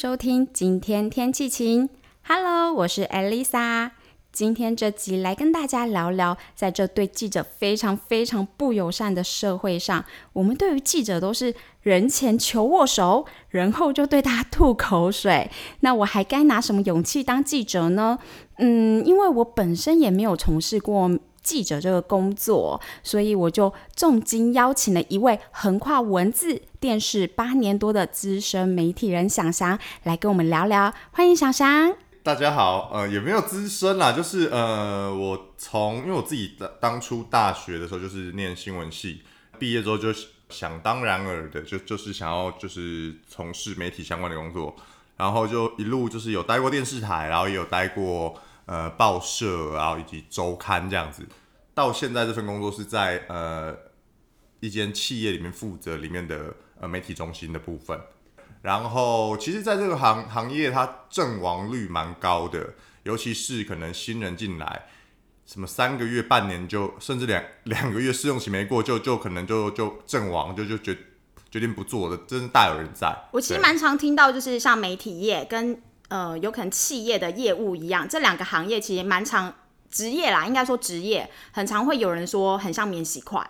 收听今天天气晴。Hello，我是 Elisa。今天这集来跟大家聊聊，在这对记者非常非常不友善的社会上，我们对于记者都是人前求握手，人后就对他吐口水。那我还该拿什么勇气当记者呢？嗯，因为我本身也没有从事过。记者这个工作，所以我就重金邀请了一位横跨文字、电视八年多的资深媒体人想翔来跟我们聊聊。欢迎想翔。大家好，呃，也没有资深啦，就是呃，我从因为我自己当当初大学的时候就是念新闻系，毕业之后就想当然尔的就就是想要就是从事媒体相关的工作，然后就一路就是有待过电视台，然后也有待过。呃，报社，然后以及周刊这样子，到现在这份工作是在呃一间企业里面负责里面的呃媒体中心的部分。然后，其实，在这个行行业，它阵亡率蛮高的，尤其是可能新人进来，什么三个月、半年就，甚至两两个月试用期没过，就就可能就就阵亡，就就决决定不做的，真是大有人在。我其实蛮常听到，就是像媒体业跟。呃，有可能企业的业务一样，这两个行业其实蛮常职业啦，应该说职业很常会有人说很像免洗块，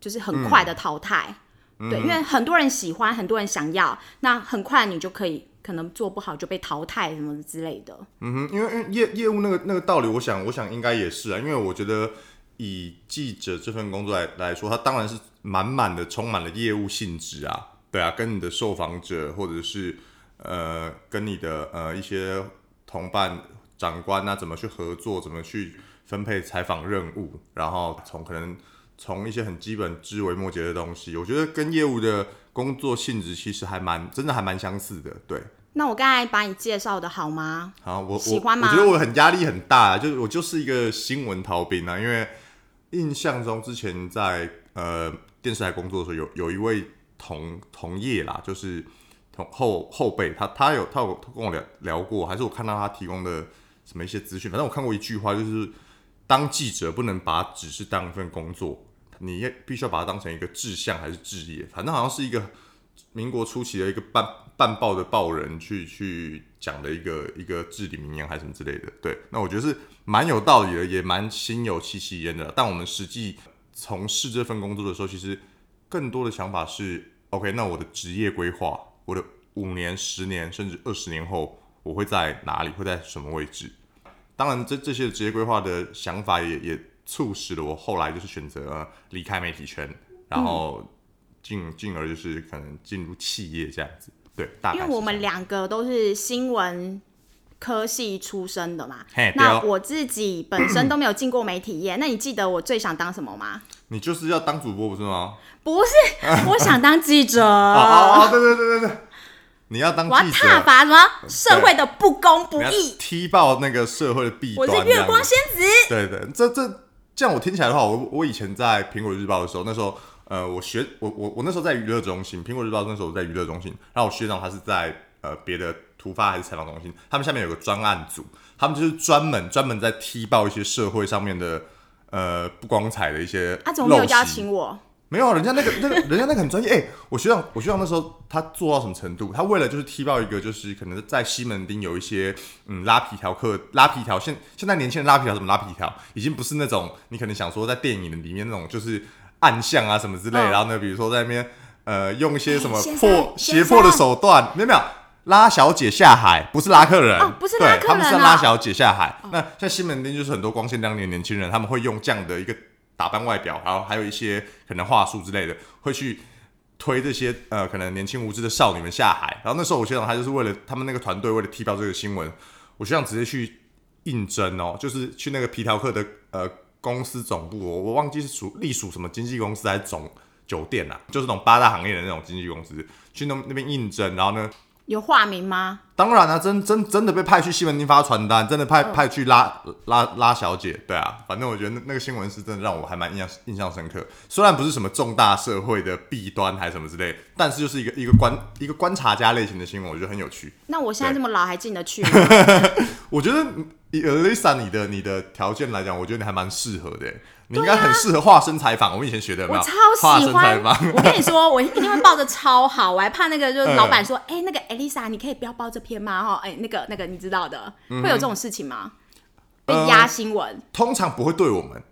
就是很快的淘汰。对，因为很多人喜欢，很多人想要，那很快你就可以可能做不好就被淘汰什么之类的。嗯哼，因为业业务那个那个道理，我想我想应该也是啊，因为我觉得以记者这份工作来来说，它当然是满满的充满了业务性质啊，对啊，跟你的受访者或者是。呃，跟你的呃一些同伴、长官啊，怎么去合作，怎么去分配采访任务，然后从可能从一些很基本枝微末节的东西，我觉得跟业务的工作性质其实还蛮真的还蛮相似的。对，那我刚才把你介绍的好吗？好，我喜欢吗？我觉得我很压力很大，就是我就是一个新闻逃兵啊，因为印象中之前在呃电视台工作的时候，有有一位同同业啦，就是同。后后辈，他他有他有跟我聊聊过，还是我看到他提供的什么一些资讯。反正我看过一句话，就是当记者不能把只是当一份工作，你也必须要把它当成一个志向还是志业。反正好像是一个民国初期的一个办办报的报人去去讲的一个一个至理名言还是什么之类的。对，那我觉得是蛮有道理的，也蛮心有戚戚焉的。但我们实际从事这份工作的时候，其实更多的想法是：OK，那我的职业规划。我的五年、十年，甚至二十年后，我会在哪里？会在什么位置？当然，这这些职业规划的想法也也促使了我后来就是选择离开媒体圈，然后进进而就是可能进入企业这样子。对大，因为我们两个都是新闻科系出身的嘛。那我自己本身都没有进过媒体业。那你记得我最想当什么吗？你就是要当主播不是吗？不是，我想当记者。哦，对对对对对，你要当记者，踏伐什么社会的不公不义，踢爆那个社会的弊端。我是月光仙子。对对，这这这样我听起来的话，我我以前在苹果日报的时候，那时候呃，我学我我我那时候在娱乐中心，苹果日报那时候我在娱乐中心，然后我学长他是在呃别的突发还是采访中心，他们下面有个专案组，他们就是专门专门在踢爆一些社会上面的。呃，不光彩的一些，他怎么没有邀请我？没有，人家那个 那个人家那个很专业。哎，我学长，我学长那时候他做到什么程度？他为了就是踢爆一个，就是可能在西门町有一些嗯拉皮条客拉皮条。现现在年轻人拉皮条怎么拉皮条？已经不是那种你可能想说在电影里面那种就是暗巷啊什么之类。然后呢，比如说在那边呃用一些什么破胁迫的手段，没有没有。拉小姐下海，不是拉客人，不是拉客人，他们是拉小姐下海。那像西门町就是很多光鲜亮丽的年轻人，他们会用这样的一个打扮外表，然后还有一些可能话术之类的，会去推这些呃可能年轻无知的少女们下海。然后那时候我学长他就是为了他们那个团队为了踢爆这个新闻，我学长直接去应征哦，就是去那个皮条客的呃公司总部，我我忘记是属隶属什么经纪公司还是总酒店呐，就是那种八大行业的那种经纪公司，去那那边应征，然后呢。有化名吗？当然了，真真真的被派去西门町发传单，真的派派去拉拉拉小姐，对啊，反正我觉得那那个新闻是真的让我还蛮印象印象深刻。虽然不是什么重大社会的弊端还是什么之类，但是就是一个一个观一个观察家类型的新闻，我觉得很有趣。那我现在这么老还进得去吗？我觉得以 Lisa 你的你的条件来讲，我觉得你还蛮适合的。你应该很适合化身材坊。我们以前学的有没有？我超喜欢。我跟你说，我一定会报的超好，我还怕那个就是老板说，哎、那个 Elisa，你可以不要报这篇吗？哈，哎、那个那个你知道的，嗯会有这种事情吗？被呃压新闻，通常不会对我们，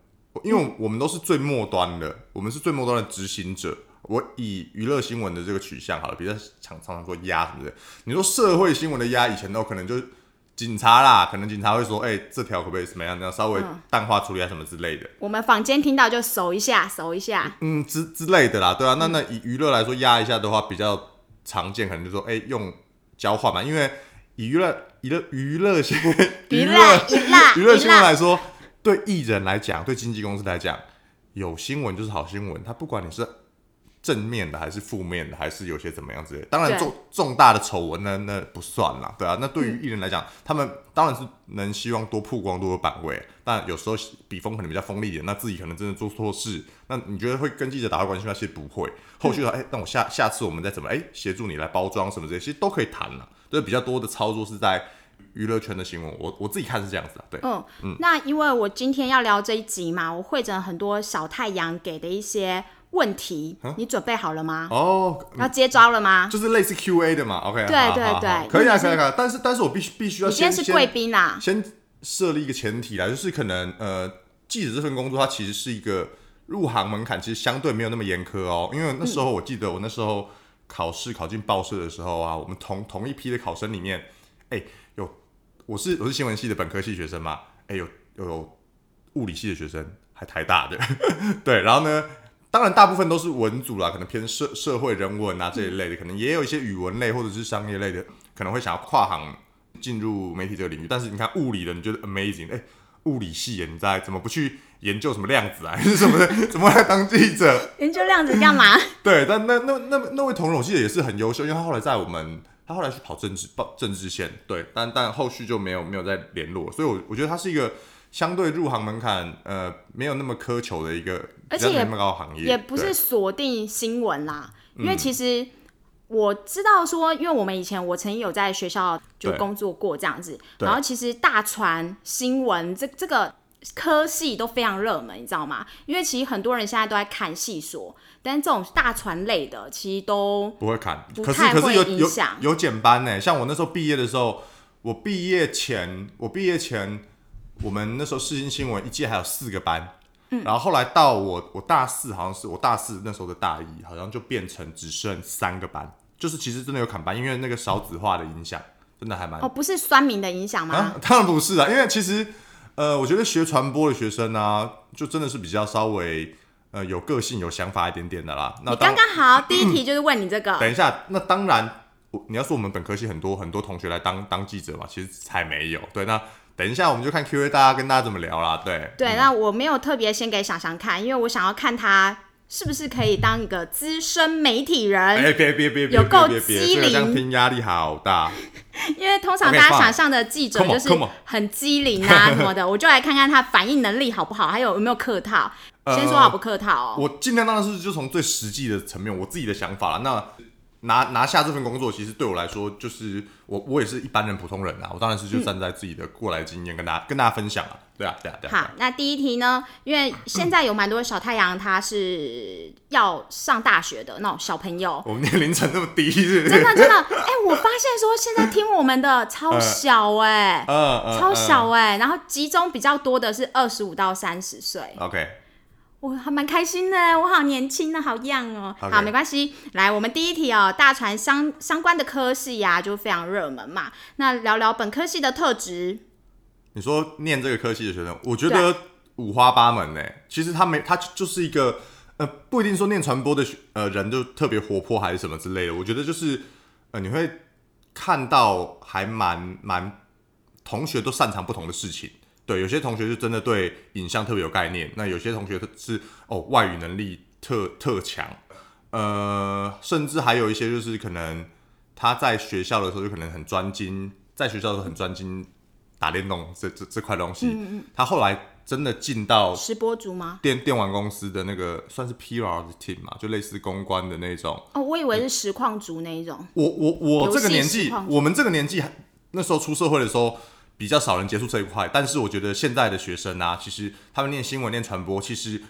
因为我们都是最末端的，我们是最末端的执行者。我以娱乐新闻的这个取向好了，比较常常常说压什么的。你说社会新闻的压，以前都可能就是警察啦，可能警察会说，哎、这条可不可以怎么样，这样稍微淡化处理啊什么之类的，我们坊间听到就搜一下，搜一下。嗯之之类的啦，对啊。那那以娱乐来说，压一下的话比较常见，可能就说，哎、用交换嘛，因为以娱乐娱乐娱乐新 娱乐娱乐娱乐 新闻来说，对艺人来讲，对经纪公司来讲，有新闻就是好新闻。他不管你是正面的还是负面的，还是有些怎么样之类的。当然重重大的丑闻呢，那不算啦，对啊。那对于艺人来讲，他们当然是能希望多曝光、多有版位，但有时候笔锋可能比较锋利一点，那自己可能真的做错事，那你觉得会跟记者打到关系吗？其实不会。后续的哎、那我下下次我们再怎么哎协助你来包装什么这些，其实都可以谈了。就是比较多的操作是在娱乐圈的新闻，我我自己看是这样子的，对。嗯，那因为我今天要聊这一集嘛，我会诊很多小太阳给的一些问题，你准备好了吗？哦，要接招了吗？就是类似 Q A 的嘛，OK，对对对。可以啊，可以啊，但是但是我必须必须要先是贵宾啦，先先设立一个前提啦，就是可能呃，记者这份工作它其实是一个入行门槛其实相对没有那么严苛哦，因为那时候我记得我那时候考试考进报社的时候啊，我们同同一批的考生里面，哎、有我是我是新闻系的本科系学生嘛，哎、有有物理系的学生，还台大的，对，然后呢。当然，大部分都是文组啦，可能偏社社会人文啊这一类的，可能也有一些语文类或者是商业类的，可能会想要跨行进入媒体这个领域。但是你看物理的，你觉得 amazing，哎、物理系耶，你在怎么不去 研究什么量子啊，还是什么的？怎么来当记者？研究量子干嘛？对，但那那那那位同仁，我记得也是很优秀，因为他后来在我们，他后来去跑政治报政治线，对，但但后续就没有没有再联络，所以我我觉得他是一个相对入行门槛呃没有那么苛求的一个，而且也那么高行业，也不是锁定新闻啦，因嗯为其实我知道说，因为我们以前我曾经有在学校就工作过这样子，然后其实大传新闻这这个科系都非常热门，你知道吗？因为其实很多人现在都在看系所，但是这种大传类的其实都不会看，不可是太会有影响。有减班呢，像我那时候毕业的时候，我毕业前我毕业前，我们那时候世新新闻一届还有四个班，嗯然后后来到我我大四好像是我大四那时候的大一，好像就变成只剩三个班，就是其实真的有砍班，因为那个少子化的影响，真的还蛮哦不是酸民的影响吗？啊，当然不是啊，因为其实呃，我觉得学传播的学生啊，就真的是比较稍微呃有个性、有想法一点点的啦。那刚刚好，第一题就是问你这个，等一下，那当然，我你要说我们本科系很多很多同学来当当记者嘛，其实才没有。对，那等一下我们就看 Q&A，大家跟大家怎么聊啦。对，对，那我没有特别先给想想看，因为我想要看他是不是可以当一个资深媒体人。哎、别别别别有够机灵听压力好大。因为通常大家想象的记者就是很机灵啊什么的，我就来看看他反应能力好不好，还有有没有客套。呃先说好不客套哦。我尽量当然是就从最实际的层面，我自己的想法啦。那拿拿下这份工作，其实对我来说，就是我我也是一般人普通人啊，我当然是就站在自己的过来经验跟大家、跟大家分享啊。对啊，对啊，对啊。好，那第一题呢？因为现在有蛮多小太阳，他是要上大学的那种小朋友，我们年龄层那么低，是不是？真的真的，哎、我发现说现在听我们的超小哎、超小嗯哎、然后集中比较多的是二十五到三十岁，OK，我还蛮开心的，我好年轻呢，好样哦。好，没关系，来，我们第一题哦，大船相相关的科系呀、就非常热门嘛。那聊聊本科系的特质，你说念这个科系的学生，我觉得五花八门呢。其实他没，他就是一个呃，不一定说念传播的学呃人就特别活泼还是什么之类的。我觉得就是呃，你会看到还蛮蛮同学都擅长不同的事情。对，有些同学就真的对影像特别有概念，那有些同学是哦外语能力特特强，呃，甚至还有一些就是可能他在学校的时候就可能很专精，在学校的时候很专精打电动这这这块东西，嗯嗯他后来真的进到直播族吗？电电玩公司的那个算是 PR 的 team 嘛，就类似公关的那种。哦，我以为是实况组那一种。我我我这个年纪，我们这个年纪那时候出社会的时候，比较少人接触这一块。但是我觉得现在的学生啊，其实他们念新闻、念传播，其实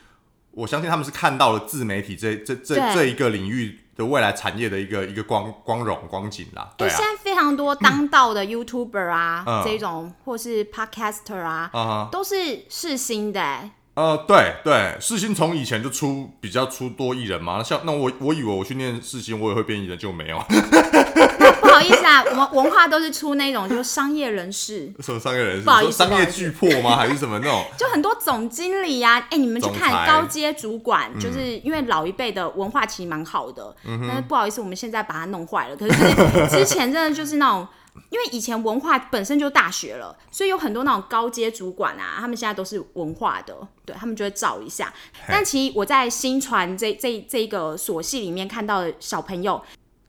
我相信他们是看到了自媒体这这这这一个领域的未来产业的一个一个光光荣光景啦。对啊现，在非常多当道的 YouTuber 啊，嗯这种或是 Podcaster 啊。都是世新的、欸。呃，对对，世新从以前就出比较出多艺人嘛，像那我我以为我去念世新，我也会变艺人，就没有，不好意思啊，我们文化都是出那种就是商业人士，什么商业人士，不好意思说商业巨破吗？还是什么那种？就很多总经理呀、哎、你们去看高阶主管，就是因为老一辈的文化其实蛮好的，但是不好意思，我们现在把它弄坏了。可是就是 之前真的就是那种。因为以前文化本身就大学了，所以有很多那种高阶主管啊，他们现在都是文化的，对他们就会照一下。但其实我在新传这这这个所系里面看到的小朋友，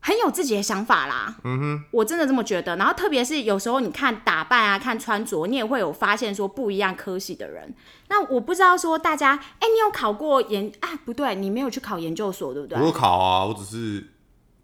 很有自己的想法啦。嗯哼，我真的这么觉得。然后特别是有时候你看打扮啊，看穿着，你也会有发现说不一样科系的人。那我不知道说大家，哎、你有考过研啊？不对，你没有去考研究所，对不对我？有考啊，我只是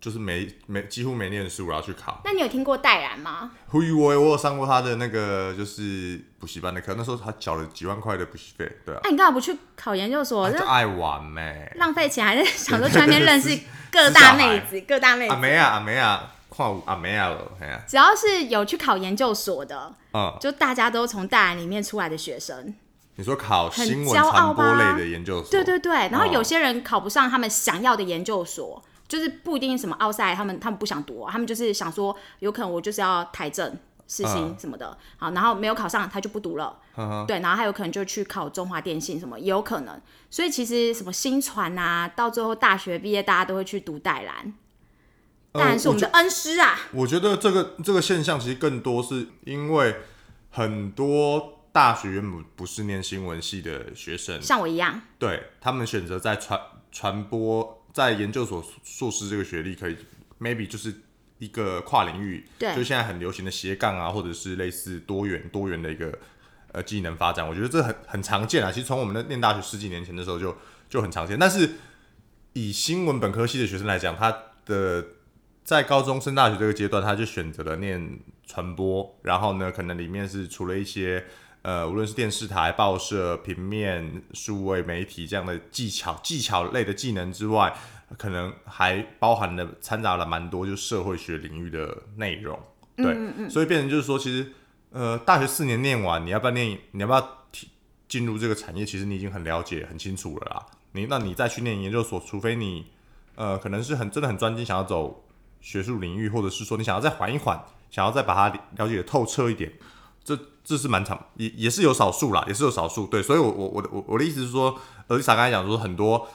就是没没几乎没念书，然后去考。那你有听过戴然吗？胡宇威，我有上过他的那个就是补习班的课，那时候他缴了几万块的补习费，对啊，那、你干嘛不去考研究所？就爱玩咩、浪费钱，还是想说去那边认识各大妹子，各大妹子。阿梅啊阿梅啊，看有阿梅啊了，哎呀，只要是有去考研究所的，嗯，就大家都从戴然里面出来的学生。你说考新闻传播吧类的研究所，对对对，然后哦有些人考不上他们想要的研究所，就是不一定什么奥赛，他们他们不想读、啊，他们就是想说，有可能我就是要台政、世新嗯什么的，好，然后没有考上，他就不读了，嗯对，然后还有可能就去考中华电信什么，也有可能。所以其实什么新传啊，到最后大学毕业，大家都会去读戴兰，呃戴兰是我们的恩师啊。我觉得这个这个现象其实更多是因为很多大学原本不是念新闻系的学生，像我一样，对他们选择在传传播在研究所硕士这个学历，可以 maybe 就是一个跨领域，对就现在很流行的斜杠啊，或者是类似多元多元的一个呃技能发展，我觉得这很很常见啊。其实从我们的念大学十几年前的时候就就很常见，但是以新闻本科系的学生来讲，他的在高中升大学这个阶段，他就选择了念传播，然后呢，可能里面是除了一些呃，无论是电视台、报社、平面、数位媒体这样的技巧、技巧类的技能之外，可能还包含了掺杂了蛮多就是社会学领域的内容。对，所以变成就是说，其实呃，大学四年念完，你要不要念？你要不要提进入这个产业？其实你已经很了解、很清楚了啦。你那你再去念研究所，除非你呃，可能是很真的很专精，想要走学术领域，或者是说你想要再缓一缓，想要再把它了解的透彻一点，这这是蛮常也也是有少数啦，也是有少数。对，所以我我我的我我的意思是说，而丽莎刚才讲说很多。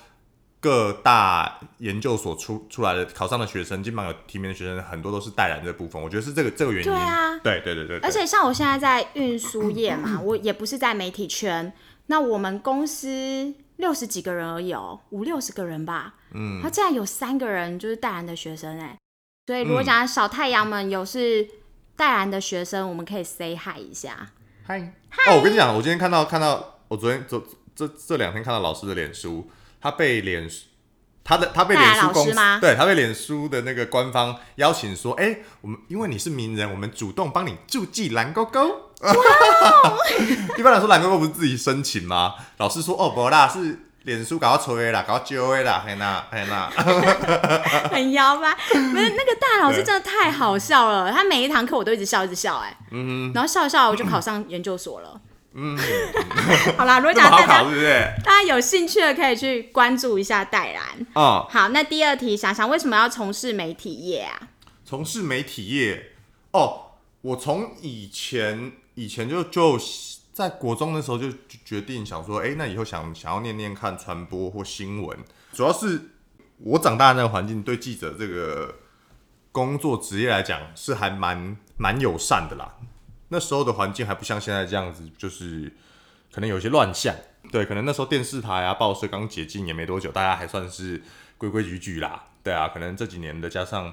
各大研究所出出来的考上的学生，基本上有提名的学生，很多都是带染这部分。我觉得是这个这个原因。对啊对对对对对而且像我现在在运输业嘛，我也不是在媒体圈，那我们公司六十几个人而已哦，五六十个人吧，嗯，他竟然有三个人就是戴然的学生哎，所以如果讲小太阳们有是戴然的学生，我们可以 say hi 一下。嗨哦，我跟你讲，我今天看到看到，我昨天昨这这两天看到老师的脸书，他被脸他的他被脸书公司吗对他被脸书的那个官方邀请说，哎、我们因为你是名人，我们主动帮你注记蓝勾勾。一般来说，蓝勾勾不是自己申请吗？老师说，哦，不啦，是脸书搞到吹的啦，搞到揪的啦，嘿呐嘿呐。很妖吧？不是那个大老师真的太好笑了，他每一堂课我都一直笑，一直笑哎、嗯，然后笑一笑我就考上研究所了。嗯，好啦，如果大家是不是？大家有兴趣的可以去关注一下戴然。哦、好，那第二题，想想为什么要从事媒体业啊？从事媒体业哦，我从以前以前就就在国中的时候就决定想说，哎、那以后想想要念念看传播或新闻，主要是我长大的那个环境对记者这个工作职业来讲是还蛮蛮友善的啦。那时候的环境还不像现在这样子，就是可能有些乱象。对，可能那时候电视台啊、报社刚解禁也没多久，大家还算是规规矩矩啦。对啊，可能这几年的加上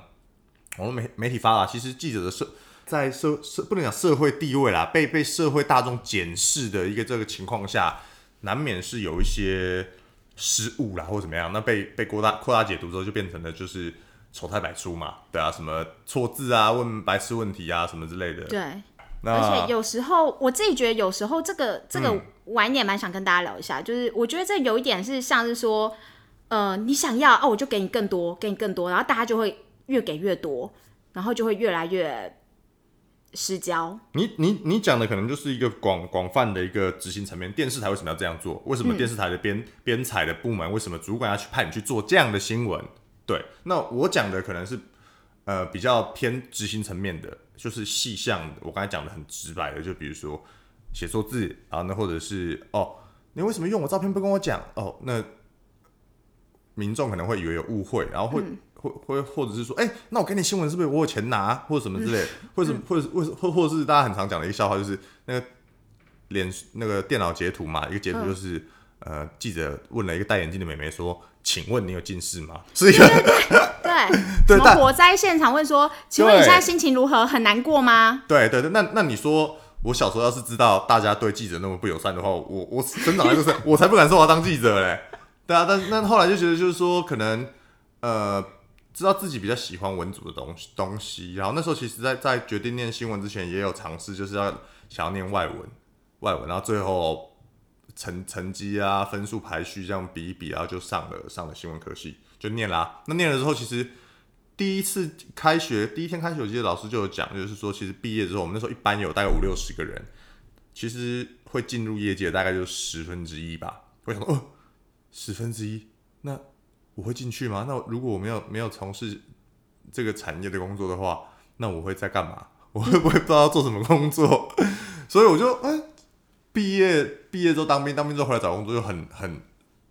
网络媒媒体发达，其实记者的社在社社不能讲社会地位啦，被被社会大众检视的一个这个情况下，难免是有一些失误啦，或者怎么样，那被被扩大扩大解读之后，就变成了就是丑态百出嘛，对啊，什么错字啊、问白痴问题啊什么之类的，对，那而且有时候我自己觉得，有时候这个这个嗯。晚一点蛮想跟大家聊一下，就是我觉得这有一点是像是说，呃，你想要哦，我就给你更多，给你更多，然后大家就会越给越多，然后就会越来越失焦。你你你讲的可能就是一个广广泛的一个执行层面，电视台为什么要这样做？为什么电视台的编编采的部门为什么主管要去派你去做这样的新闻？对，那我讲的可能是呃比较偏执行层面的，就是细项的。我刚才讲的很直白的，就比如说写错字，然后呢，或者是哦，你为什么用我照片不跟我讲？哦，那民众可能会以为有误会，然后会。会会或者是说，哎、那我给你新闻是不是我有钱拿，或者什么之类的，或者或者或者或或者是大家很常讲的一个笑话，就是那个脸那个电脑截图嘛，一个截图就是、呃，记者问了一个戴眼镜的美眉说：“请问你有近视吗？”是一个对，对 么火灾现场问说，请问你现在心情如何？很难过吗？对对对，那那你说我小时候要是知道大家对记者那么不友善的话，我我成长的就是我才不敢说我要当记者嘞。对啊，但是那后来就觉得就是说可能呃。知道自己比较喜欢文组的东西东西，然后那时候其实在，在决定念新闻之前，也有尝试，就是要想要念外文，外文，然后最后成成绩啊、分数排序这样比一比，然后就上了上了新闻科系，就念啦、那念了之后，其实第一次开学第一天开学，我记得老师就有讲，就是说其实毕业之后，我们那时候一班有大概五六十个人，其实会进入业界大概就十分之一吧。我想说，哦，十分之一，那我会进去吗？那如果我没有没有从事这个产业的工作的话，那我会在干嘛？我会不会不知道做什么工作？所以我就嗯，毕业毕业之后当兵，当兵之后回来找工作，就很很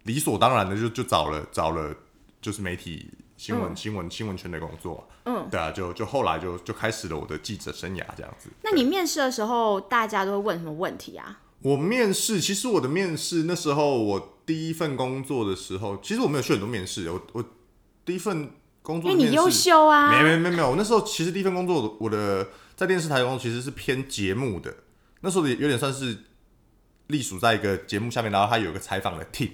理所当然的就就找了找了就是媒体新闻、嗯新闻新闻圈的工作。嗯，对啊，就就后来就就开始了我的记者生涯这样子。那你面试的时候，大家都会问什么问题啊？我面试，其实我的面试那时候我第一份工作的时候，其实我没有去很多面试，我我第一份工作因为你优秀啊。没没没没有，我那时候其实第一份工作，我的在电视台工作其实是偏节目的，那时候有点算是隶属在一个节目下面，然后它有一个采访的 team，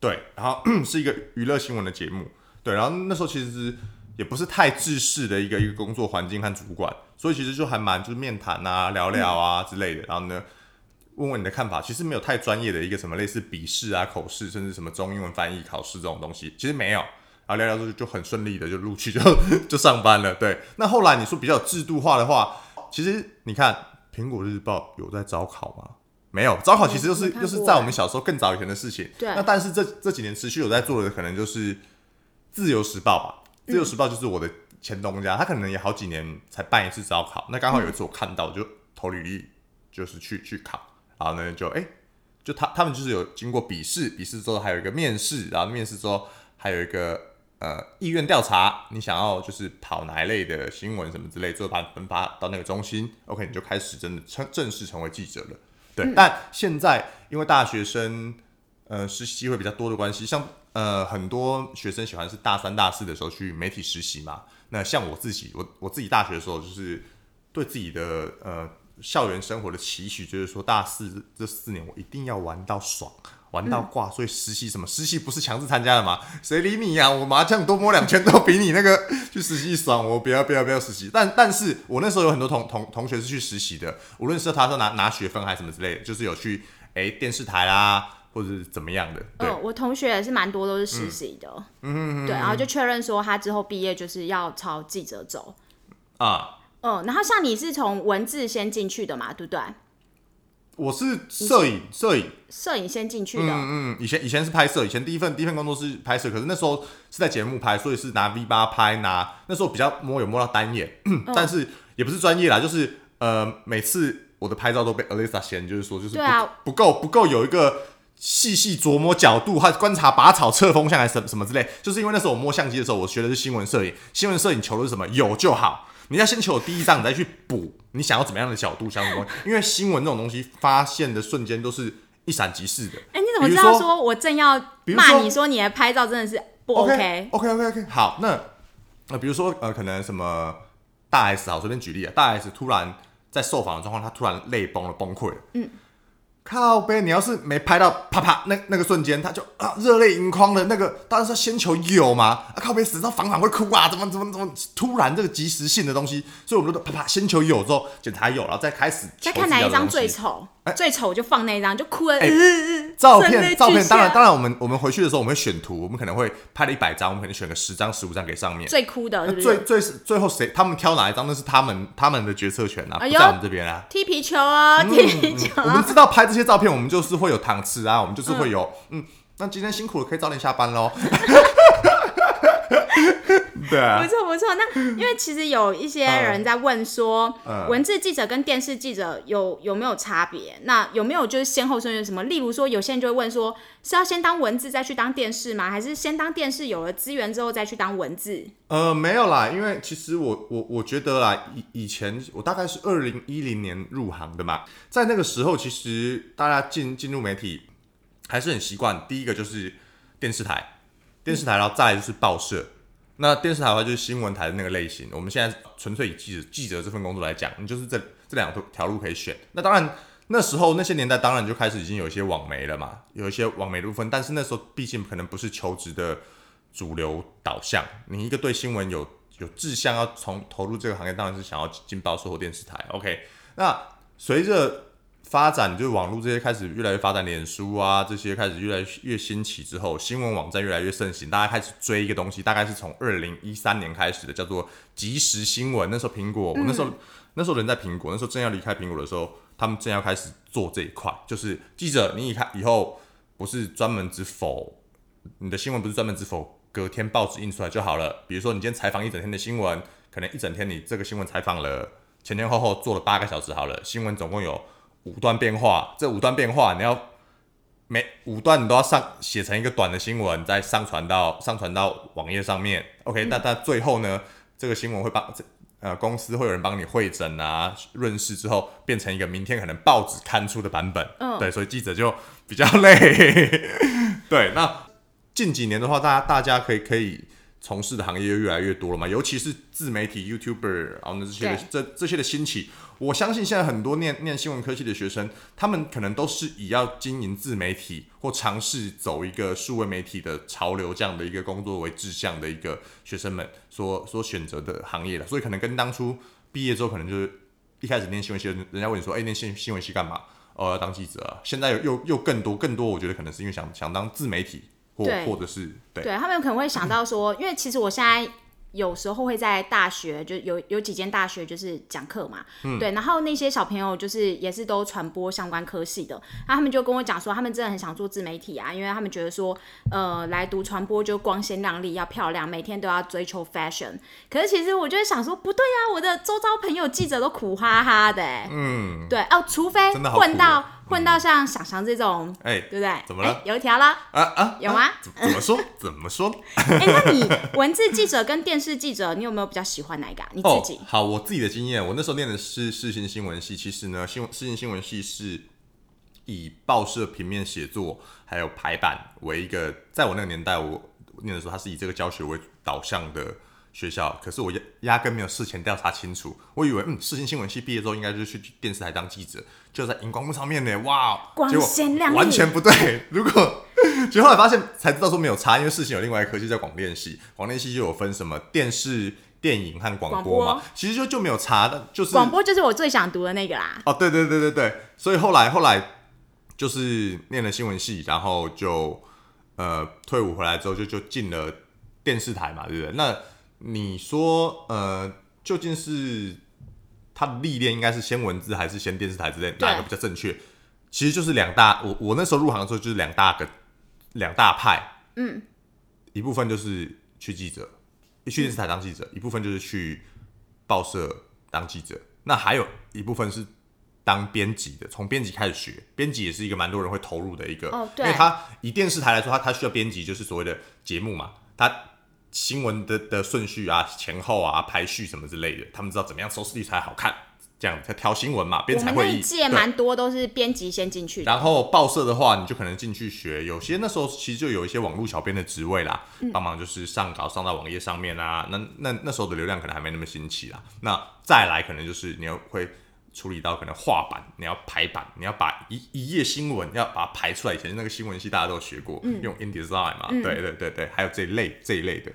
对，然后 是一个娱乐新闻的节目，对，然后那时候其实是也不是太制式的一个一个工作环境和主管，所以其实就还蛮就是面谈啊、聊聊啊之类的，然后呢。问问你的看法，其实没有太专业的一个什么类似笔试啊、口试，甚至什么中英文翻译考试这种东西，其实没有。然后聊聊之后就很顺利的就录取 就就上班了。对，那后来你说比较制度化的话，其实你看《苹果日报》有在招考吗？没有，招考其实就是就是在我们小时候更早以前的事情。对那但是这这几年持续有在做的，可能就是《自由时报》吧，《自由时报》就是我的前东家，他可能也好几年才办一次招考。那刚好有一次我看到，就投履历，就是去去考，然后呢就哎、就他他们就是有经过笔试，笔试之后还有一个面试，然后面试之后还有一个呃意愿调查，你想要就是跑哪一类的新闻什么之类，最后把你分发到那个中心，OK，你就开始真的成正式成为记者了。对，但现在因为大学生呃实习机会比较多的关系，像呃很多学生喜欢是大三大四的时候去媒体实习嘛。那像我自己，我我自己大学的时候就是对自己的呃校园生活的期许，就是说大四这四年我一定要玩到爽。玩到挂，所以实习什么实习不是强制参加的吗？谁理你呀、我麻将多摸两圈都比你那个 去实习爽，我不要不要不要实习。但但是我那时候有很多同同同学是去实习的，无论是他说拿拿学分还是什么之类的，就是有去诶电视台啦，或者是怎么样的。对，嗯，我同学也是蛮多都是实习的，嗯对，然后就确认说他之后毕业就是要朝记者走，啊，嗯，然后像你是从文字先进去的嘛，对不对？我是摄影摄影，摄影先进去的，嗯嗯，以前以前是拍摄，以前第一份第一份工作是拍摄，可是那时候是在节目拍，所以是拿 V 八拍，拿那时候比较摸有摸到单眼，但是也不是专业啦，就是呃每次我的拍照都被 Alisa 嫌，就是说就是不、对啊。不够不够有一个细细琢磨角度，还观察拔草测风向还是什么什么之类，就是因为那时候我摸相机的时候，我学的是新闻摄影，新闻摄影求的是什么？有就好。你要先求有第一张，你再去补你想要怎么样的角度，想要什么。因为新闻这种东西发现的瞬间都是一闪即逝的。哎、你怎么知道说我正要骂你说你的拍照真的是不 OK？OK OK OK，好，那呃比如说呃，可能什么大 S 好，随便举例啊，大 S 突然在受访的状况，她突然泪崩了，崩溃了。嗯，靠背，你要是没拍到啪啪那那个瞬间，他就啊热泪盈眶的那个，当然是先球有嘛。啊靠背死到反反会哭啊，怎么怎么怎么突然这个及时性的东西，所以我们都啪啪先球有之后检查有，然后再开始再看哪一张最丑，最丑就放那一张，就哭了。照片照片，当然当然，我们我们回去的时候我们会选图，我们可能会拍了一百张，我们可能选个十张十五张给上面最哭的。最最最后谁他们挑哪一张，那是他们他们的决策权啊，不在我们这边啊。踢皮球啊，踢皮球。我们知道拍这些照片，我们就是会有糖吃啊，我们就是会有嗯，那今天辛苦了，可以早点下班喽。对啊，不错不错。那因为其实有一些人在问说，文字记者跟电视记者有有没有差别？那有没有就是先后顺序什么？例如说，有些人就会问说，是要先当文字再去当电视吗？还是先当电视有了资源之后再去当文字？呃，没有啦，因为其实我我我觉得啦，以以前我大概是二零一零年入行的嘛，在那个时候，其实大家进进入媒体还是很习惯，第一个就是电视台，电视台，然后再来就是报社。那电视台的话就是新闻台的那个类型。我们现在纯粹以记者记者这份工作来讲，你就是这这两条路可以选。那当然那时候那些年代当然就开始已经有一些网媒了嘛，有一些网媒的部分。但是那时候毕竟可能不是求职的主流导向。你一个对新闻有有志向要从投入这个行业，当然是想要进报社或电视台。OK，那随着发展就是网络这些开始越来越发展，脸书啊这些开始越来越兴起之后，新闻网站越来越盛行，大家开始追一个东西，大概是从二零一三年开始的，叫做即时新闻。那时候苹果，我那时候那时候人在苹果，那时候正要离开苹果的时候，他们正要开始做这一块，就是记者，你以看以后不是专门只否你的新闻，不是专门只否隔天报纸印出来就好了。比如说你今天采访一整天的新闻，可能一整天你这个新闻采访了前前后后做了八个小时好了，新闻总共有。五段变化，这五段变化你要每五段你都要上写成一个短的新闻，再上传到上传到网页上面。OK，那那最后呢，这个新闻会帮呃公司会有人帮你会诊啊、润饰之后，变成一个明天可能报纸刊出的版本。嗯，对，所以记者就比较累。对，那近几年的话，大家大家可以可以从事的行业又越来越多了嘛，尤其是自媒体 YouTuber，然后这些的这这些的兴起。我相信现在很多念念新闻科技的学生，他们可能都是以要经营自媒体或尝试走一个数位媒体的潮流这样的一个工作为志向的一个学生们所所选择的行业了。所以可能跟当初毕业之后，可能就是一开始念新闻系，人家问你说：“哎，念新新闻系干嘛？”哦，要当记者。现在又又又更多更多，我觉得可能是因为想想当自媒体，或或者是对，对他们可能会想到说，因为其实我现在。有时候会在大学，就有有几间大学就是讲课嘛，对，然后那些小朋友就是也是都传播相关科系的，那他们就跟我讲说，他们真的很想做自媒体啊，因为他们觉得说，呃，来读传播就光鲜亮丽，要漂亮，每天都要追求 fashion。可是其实我就想说，不对啊，我的周遭朋友记者都苦哈哈的，嗯，对哦，除非混到。混到像小翔这种，哎，对不对？怎么了？油条了？啊啊，有吗？怎么说？怎么说？哎，那你文字记者跟电视记者，你有没有比较喜欢哪一个？你自己？好，我自己的经验，我那时候念的是世新新闻系。其实呢，新闻世新新闻系是以报社平面写作还有排版为一个，在我那个年代，我念的时候，它是以这个教学为导向的。学校，可是我压压根没有事前调查清楚，我以为嗯，世新新闻系毕业之后应该就是去电视台当记者，就在荧光幕上面呢，哇，光鲜亮丽，完全不对。如果结果后来发现才知道说没有差，因为世新有另外一科系叫广电系，广电系就有分什么电视、电影和广播嘛，其实就就没有差的，就是广播就是我最想读的那个啦。哦，对对对对对，所以后来后来就是念了新闻系，然后就呃退伍回来之后就就进了电视台嘛，对不对？那你说，呃，究竟是他的历练应该是先文字还是先电视台之类，哪个比较正确？其实就是两大，我我那时候入行的时候就是两大个两大派，嗯，一部分就是去记者，去电视台当记者，一部分就是去报社当记者，那还有一部分是当编辑的，从编辑开始学，编辑也是一个蛮多人会投入的一个，哦，对，因为他以电视台来说，他他需要编辑，就是所谓的节目嘛，他。新闻的的顺序啊、前后啊、排序什么之类的，他们知道怎么样收视率才好看，这样才挑新闻嘛。编采会议，届蛮多都是编辑先进去。然后报社的话，你就可能进去学，有些那时候其实就有一些网络小编的职位啦，帮忙就是上稿上到网页上面啊。那那那时候的流量可能还没那么新奇啦。那再来可能就是你要会处理到可能画板，你要排版，你要把一一页新闻要把它排出来。以前那个新闻系大家都有学过，用 InDesign 嘛，对对对对，还有这一类这一类的，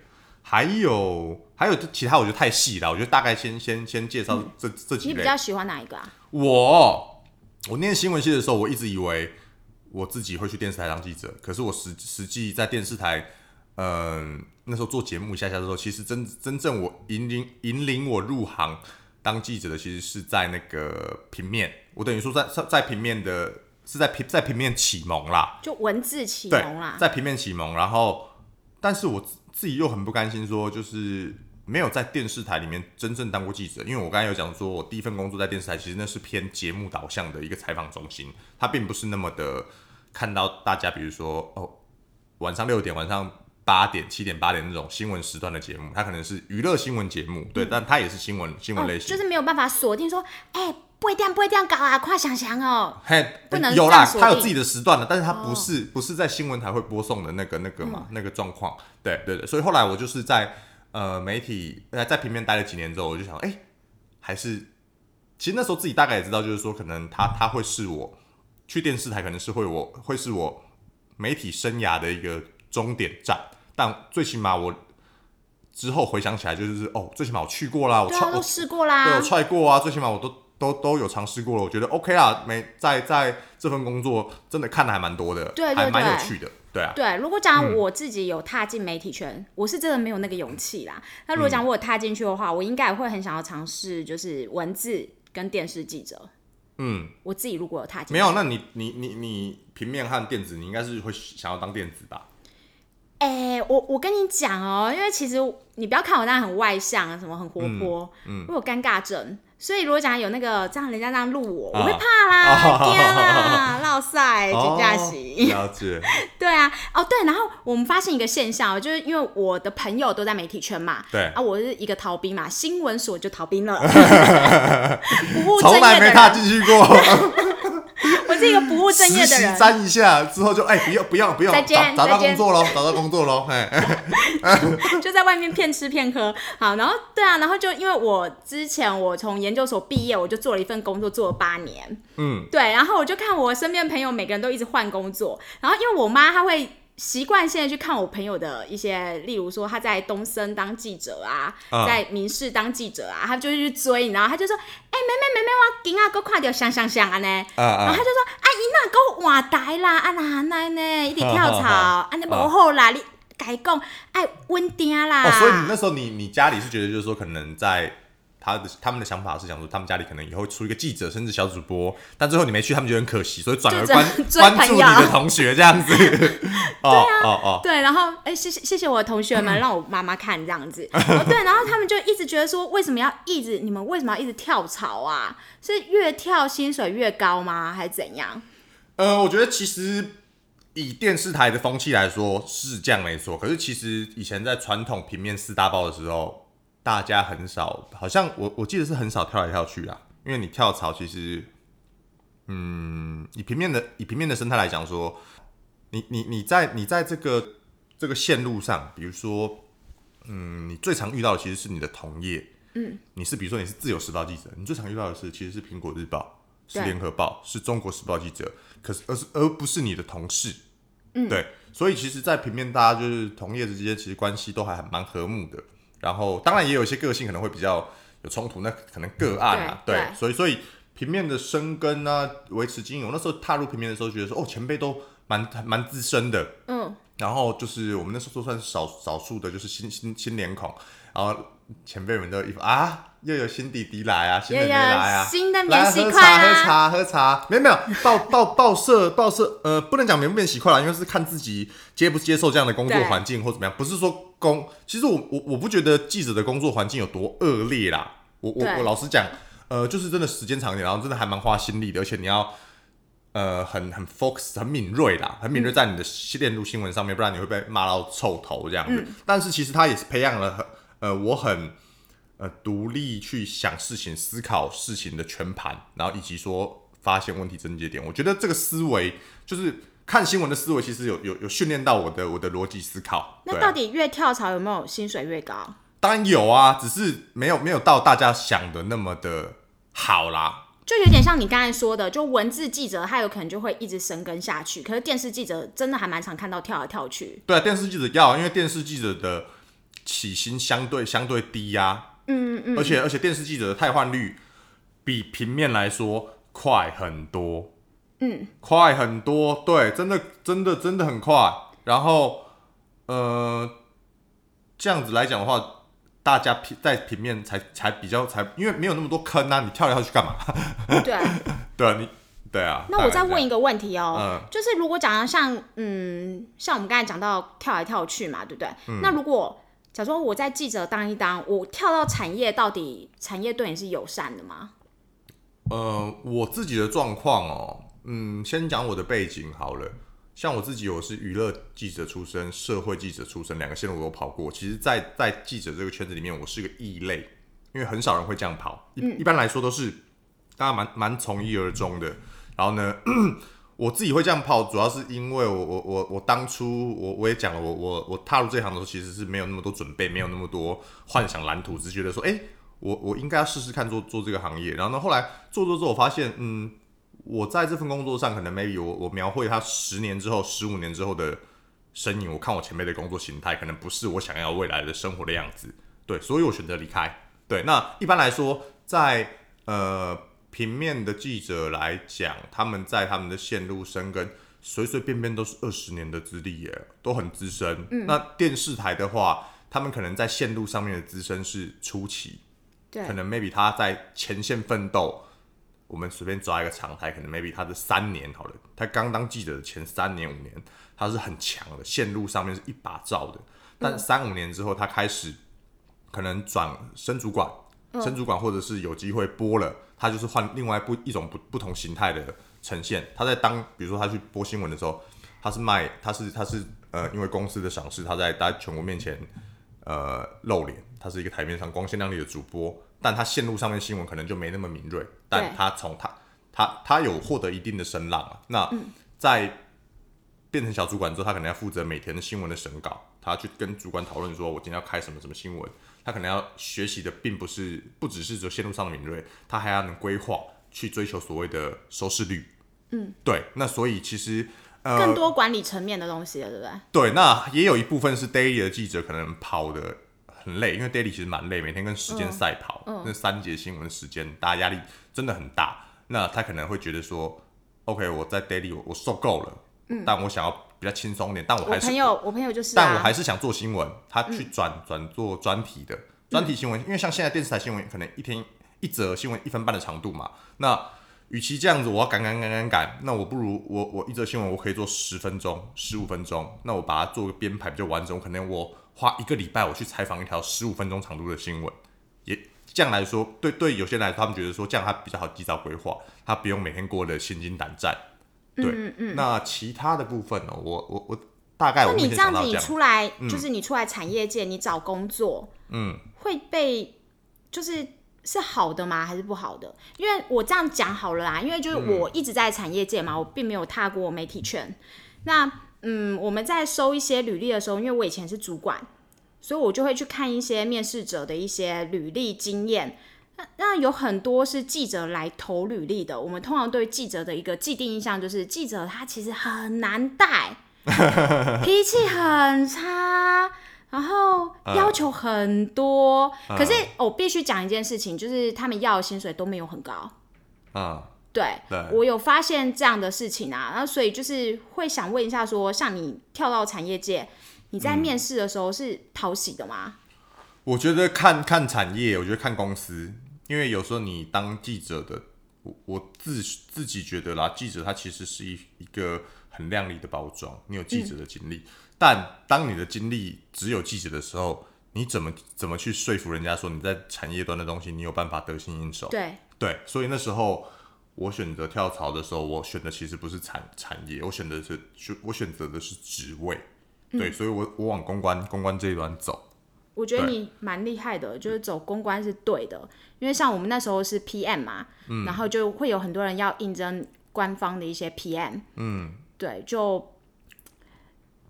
还有还有其他我觉得太细了，我觉得大概先先先介绍这这几类。你比较喜欢哪一个啊？我我念新闻系的时候，我一直以为我自己会去电视台当记者，可是我实实际在电视台，嗯、那时候做节目下下的时候，其实真真正我引领引领我入行当记者的，其实是在那个平面，我等于说在在在平面的，是在平在平面启蒙啦，就文字启蒙啦，。在平面启蒙，然后，但是我自己又很不甘心，说就是没有在电视台里面真正当过记者，因为我刚才有讲说，我第一份工作在电视台，其实那是偏节目导向的一个采访中心，它并不是那么的看到大家，比如说哦，晚上六点、晚上八点、七点、八点那种新闻时段的节目，它可能是娱乐新闻节目，对，但它也是新闻新闻，类型，就是没有办法锁定说，哎、不会这样，不会这样搞啊，快想想哦。嘿，不能有啦，这样锁定哦它有自己的时段的，但是他不是、不是在新闻台会播送的那个那个嘛、那个状况。对对对，所以后来我就是在呃媒体呃在平面待了几年之后，我就想，哎、还是其实那时候自己大概也知道，就是说可能他他会是我去电视台，可能是会我会是我媒体生涯的一个终点站，但最起码我之后回想起来，就是哦，最起码我去过啦，我都试过啦对啦我。踹过啊，最起码我都都都有尝试过了，我觉得 OK 啦，没在在这份工作真的看的还蛮多的，对对还蛮有趣的，对啊，对，如果讲我自己有踏进媒体圈，我是真的没有那个勇气啦。那如果讲我有踏进去的话，我应该也会很想要尝试，就是文字跟电视记者。嗯，我自己如果有踏进去，没有，那你你你你平面和电子，你应该是会想要当电子吧？哎、我我跟你讲哦，因为其实你不要看我那样很外向，什么很活泼，嗯我有尴尬症，所以如果讲有那个这样人家这样录我，啊。我会怕啦，哦惊啦，落塞，请假是。了解，对啊，哦对，然后我们发现一个现象，就是因为我的朋友都在媒体圈嘛，对。啊，我是一个逃兵嘛，新闻所就逃兵了，不务正从来业的没踏人，进去过，我是一个不务正业的人。沾一下之后就哎、不要不要不要，再见找找到工作喽，找到工作喽，哎，就在外面骗吃骗喝。好，然后对啊，然后就因为我之前我从研究所毕业，我就做了一份工作，做了八年。嗯，对，然后我就看我身边朋友每个人都一直换工作，然后因为我妈她会。习惯性的去看我朋友的一些，例如说他在东森当记者啊，啊在民视当记者啊，他就会去追，你知道，他就说：“哎、妹妹妹妹，我今啊，搁看到香香香啊呢。”啊然后啊他就说：“啊，伊那个换台啦，啊那那呢，一直跳槽，安尼无好啦，你改讲爱稳定啦。”哦，所以你那时候你你家里是觉得就是说可能在。他的他们的想法是想说，他们家里可能以后出一个记者，甚至小主播，但最后你没去，他们觉得很可惜，所以转而关追 关注你的同学这样子。哦哦哦，对，然后哎，谢谢谢谢我的同学们，让我妈妈看这样子。哦，对，然后他们就一直觉得说，为什么要一直你们为什么要一直跳槽啊？是越跳薪水越高吗？还是怎样？呃，我觉得其实以电视台的风气来说是这样没错，可是其实以前在传统平面四大报的时候，大家很少，好像我我记得是很少跳来跳去啊，因为你跳槽其实，嗯，以平面的以平面的生态来讲说，你你你在你在这个这个线路上，比如说，嗯，你最常遇到的其实是你的同业，嗯，你是比如说你是自由时报记者，你最常遇到的是其实是苹果日报、是联合报、是中国时报记者，可是而是而不是你的同事，嗯，对，所以其实，在平面大家就是同业之间其实关系都还蛮和睦的，然后当然也有一些个性可能会比较有冲突，那可能个案啊，对，所以所以平面的生根啊，维持经营，我那时候踏入平面的时候，觉得说哦，前辈都蛮蛮资深的，嗯，然后就是我们那时候都算是少少数的，就是新新新脸孔，然后前辈们的衣服啊，又有新弟弟来啊，新妹妹来啊，新的来免洗喝茶喝茶喝茶，没有没有，报报报社报社呃，不能讲免不免洗快啦，因为是看自己接不接受这样的工作环境或怎么样，不是说工，其实我我我不觉得记者的工作环境有多恶劣啦，我我我老实讲，呃，就是真的时间长一点，然后真的还蛮花心力的，而且你要。呃，很很 focus，很敏锐啦，很敏锐在你的链路新闻上面，不然你会被骂到臭头这样子。但是其实他也是培养了很呃，我很呃独立去想事情、思考事情的全盘，然后以及说发现问题症结点。我觉得这个思维就是看新闻的思维，其实有有有训练到我的我的逻辑思考。那到底越跳槽有没有薪水越高？当然有啊，只是没有没有到大家想的那么的好啦。就有点像你刚才说的，就文字记者他有可能就会一直深耕下去，可是电视记者真的还蛮常看到跳来跳去。对啊，电视记者要，因为电视记者的起薪相对相对低呀、嗯嗯，而且而且电视记者的汰换率比平面来说快很多，嗯，快很多，对，真的真的真的很快。然后呃，这样子来讲的话，大家平在平面才才比较才，因为没有那么多坑啊，你跳来跳去干嘛？对。对啊，你对啊。那我再问一一个问题哦，嗯就是如果讲到像嗯，像我们刚才讲到跳来跳去嘛，对不对？嗯那如果假如说我在记者当一当，我跳到产业，到底产业对你是友善的吗？呃，我自己的状况哦，嗯，先讲我的背景好了。像我自己，我是娱乐记者出身，社会记者出身，两个线路我都跑过。其实在，在记者这个圈子里面，我是个异类，因为很少人会这样跑。一、一般来说都是大家蛮蛮从一而终的。然后呢，我自己会这样跑，主要是因为我我我我当初我我也讲了，我我我踏入这行的时候，其实是没有那么多准备，没有那么多幻想蓝图，只是觉得说，哎、我我应该要试试看做做这个行业。然后呢，后来做做做，我发现，嗯，我在这份工作上，可能 maybe 我我描绘他十年之后、十五年之后的身影，我看我前辈的工作形态，可能不是我想要未来的生活的样子。对，所以我选择离开。对，那一般来说，在呃平面的记者来讲，他们在他们的线路深根，随随便便都是二十年的资历耶，都很资深。那电视台的话，他们可能在线路上面的资深是初期，对。可能 maybe 他在前线奋斗，我们随便抓一个常态，可能 maybe 他的三年好了，他刚当记者的前三年五年，他是很强的，线路上面是一把照的，但三五年之后，他开始可能转升主管，升主管或者是有机会播了，他就是换另外不一种不不同形态的呈现。他在当比如说他去播新闻的时候，他是卖，他是他是呃，因为公司的赏识，他在大家全国面前呃露脸，他是一个台面上光鲜亮丽的主播，但他线路上面新闻可能就没那么敏锐，但他从他他他有获得一定的声浪啊。那在变成小主管之后，他可能要负责每天的新闻的审稿，他去跟主管讨论说，我今天要开什么什么新闻。他可能要学习的并不是不只是说线路上的敏锐，他还要能规划去追求所谓的收视率。嗯，对。那所以其实呃，更多管理层面的东西了，对不对？对，那也有一部分是 daily 的记者可能跑的很累，因为 daily 其实蛮累，每天跟时间赛跑，那三节新闻时间，大家压力真的很大。那他可能会觉得说，OK，我在 daily 我我受够了，嗯但我想要比较轻松一点，但我我还是朋友，我朋友就是、啊，但我还是想做新闻，他去转转、做专题的专题新闻，因为像现在电视台新闻可能一天一则新闻一分半的长度嘛，那与其这样子，我要赶赶赶赶赶，那我不如我我一则新闻我可以做十分钟、十五分钟，那我把它做个编排比较完整，我可能我花一个礼拜我去采访一条十五分钟长度的新闻，也这样来说，对对有些人来说，他们觉得说这样他比较好及早规划，他不用每天过得心惊胆战。对，嗯嗯。那其他的部分呢，我我我大概我那你这样子，你。出来、就是你出来产业界，你找工作，嗯，会被就是是好的吗？还是不好的？因为我这样讲好了啦，因为就是嗯我一直在产业界嘛，我并没有踏过媒体圈。那嗯，我们在收一些履历的时候，因为我以前是主管，所以我就会去看一些面试者的一些履历经验。那那有很多是记者来投履历的，我们通常对记者的一个既定印象就是，记者他其实很难带，脾气很差，然后要求很多。可是我必须讲一件事情，就是他们要的薪水都没有很高。嗯，对，对我有发现这样的事情啊，然后所以就是会想问一下说像你跳到产业界，你在面试的时候是讨喜的吗？我觉得看看产业，我觉得看公司，因为有时候你当记者的，我我自自己觉得啦，记者他其实是一一个很亮丽的包装，你有记者的经历，但当你的经历只有记者的时候，你怎么怎么去说服人家说你在产业端的东西，你有办法得心应手？对，对，所以那时候我选择跳槽的时候，我选的其实不是产产业，我选的是选我选择的是职位。对，所以我我往公关公关这一端走。我觉得你蛮厉害的，就是走公关是对的，因为像我们那时候是 PM 嘛，然后就会有很多人要应征官方的一些 PM，嗯，对，就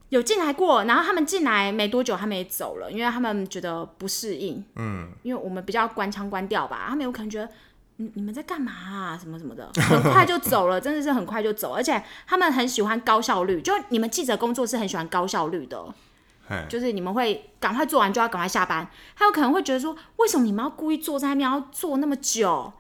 有进来过，然后他们进来没多久，他们也走了，因为他们觉得不适应，嗯，因为我们比较官腔官调吧，他们有可能觉得你你们在干嘛啊？什么什么的，很快就走了，真的是很快就走，而且他们很喜欢高效率，就你们记者工作是很喜欢高效率的，嘿，就是你们会赶快做完就要赶快下班，还有可能会觉得说，为什么你们要故意坐在那边要坐那么久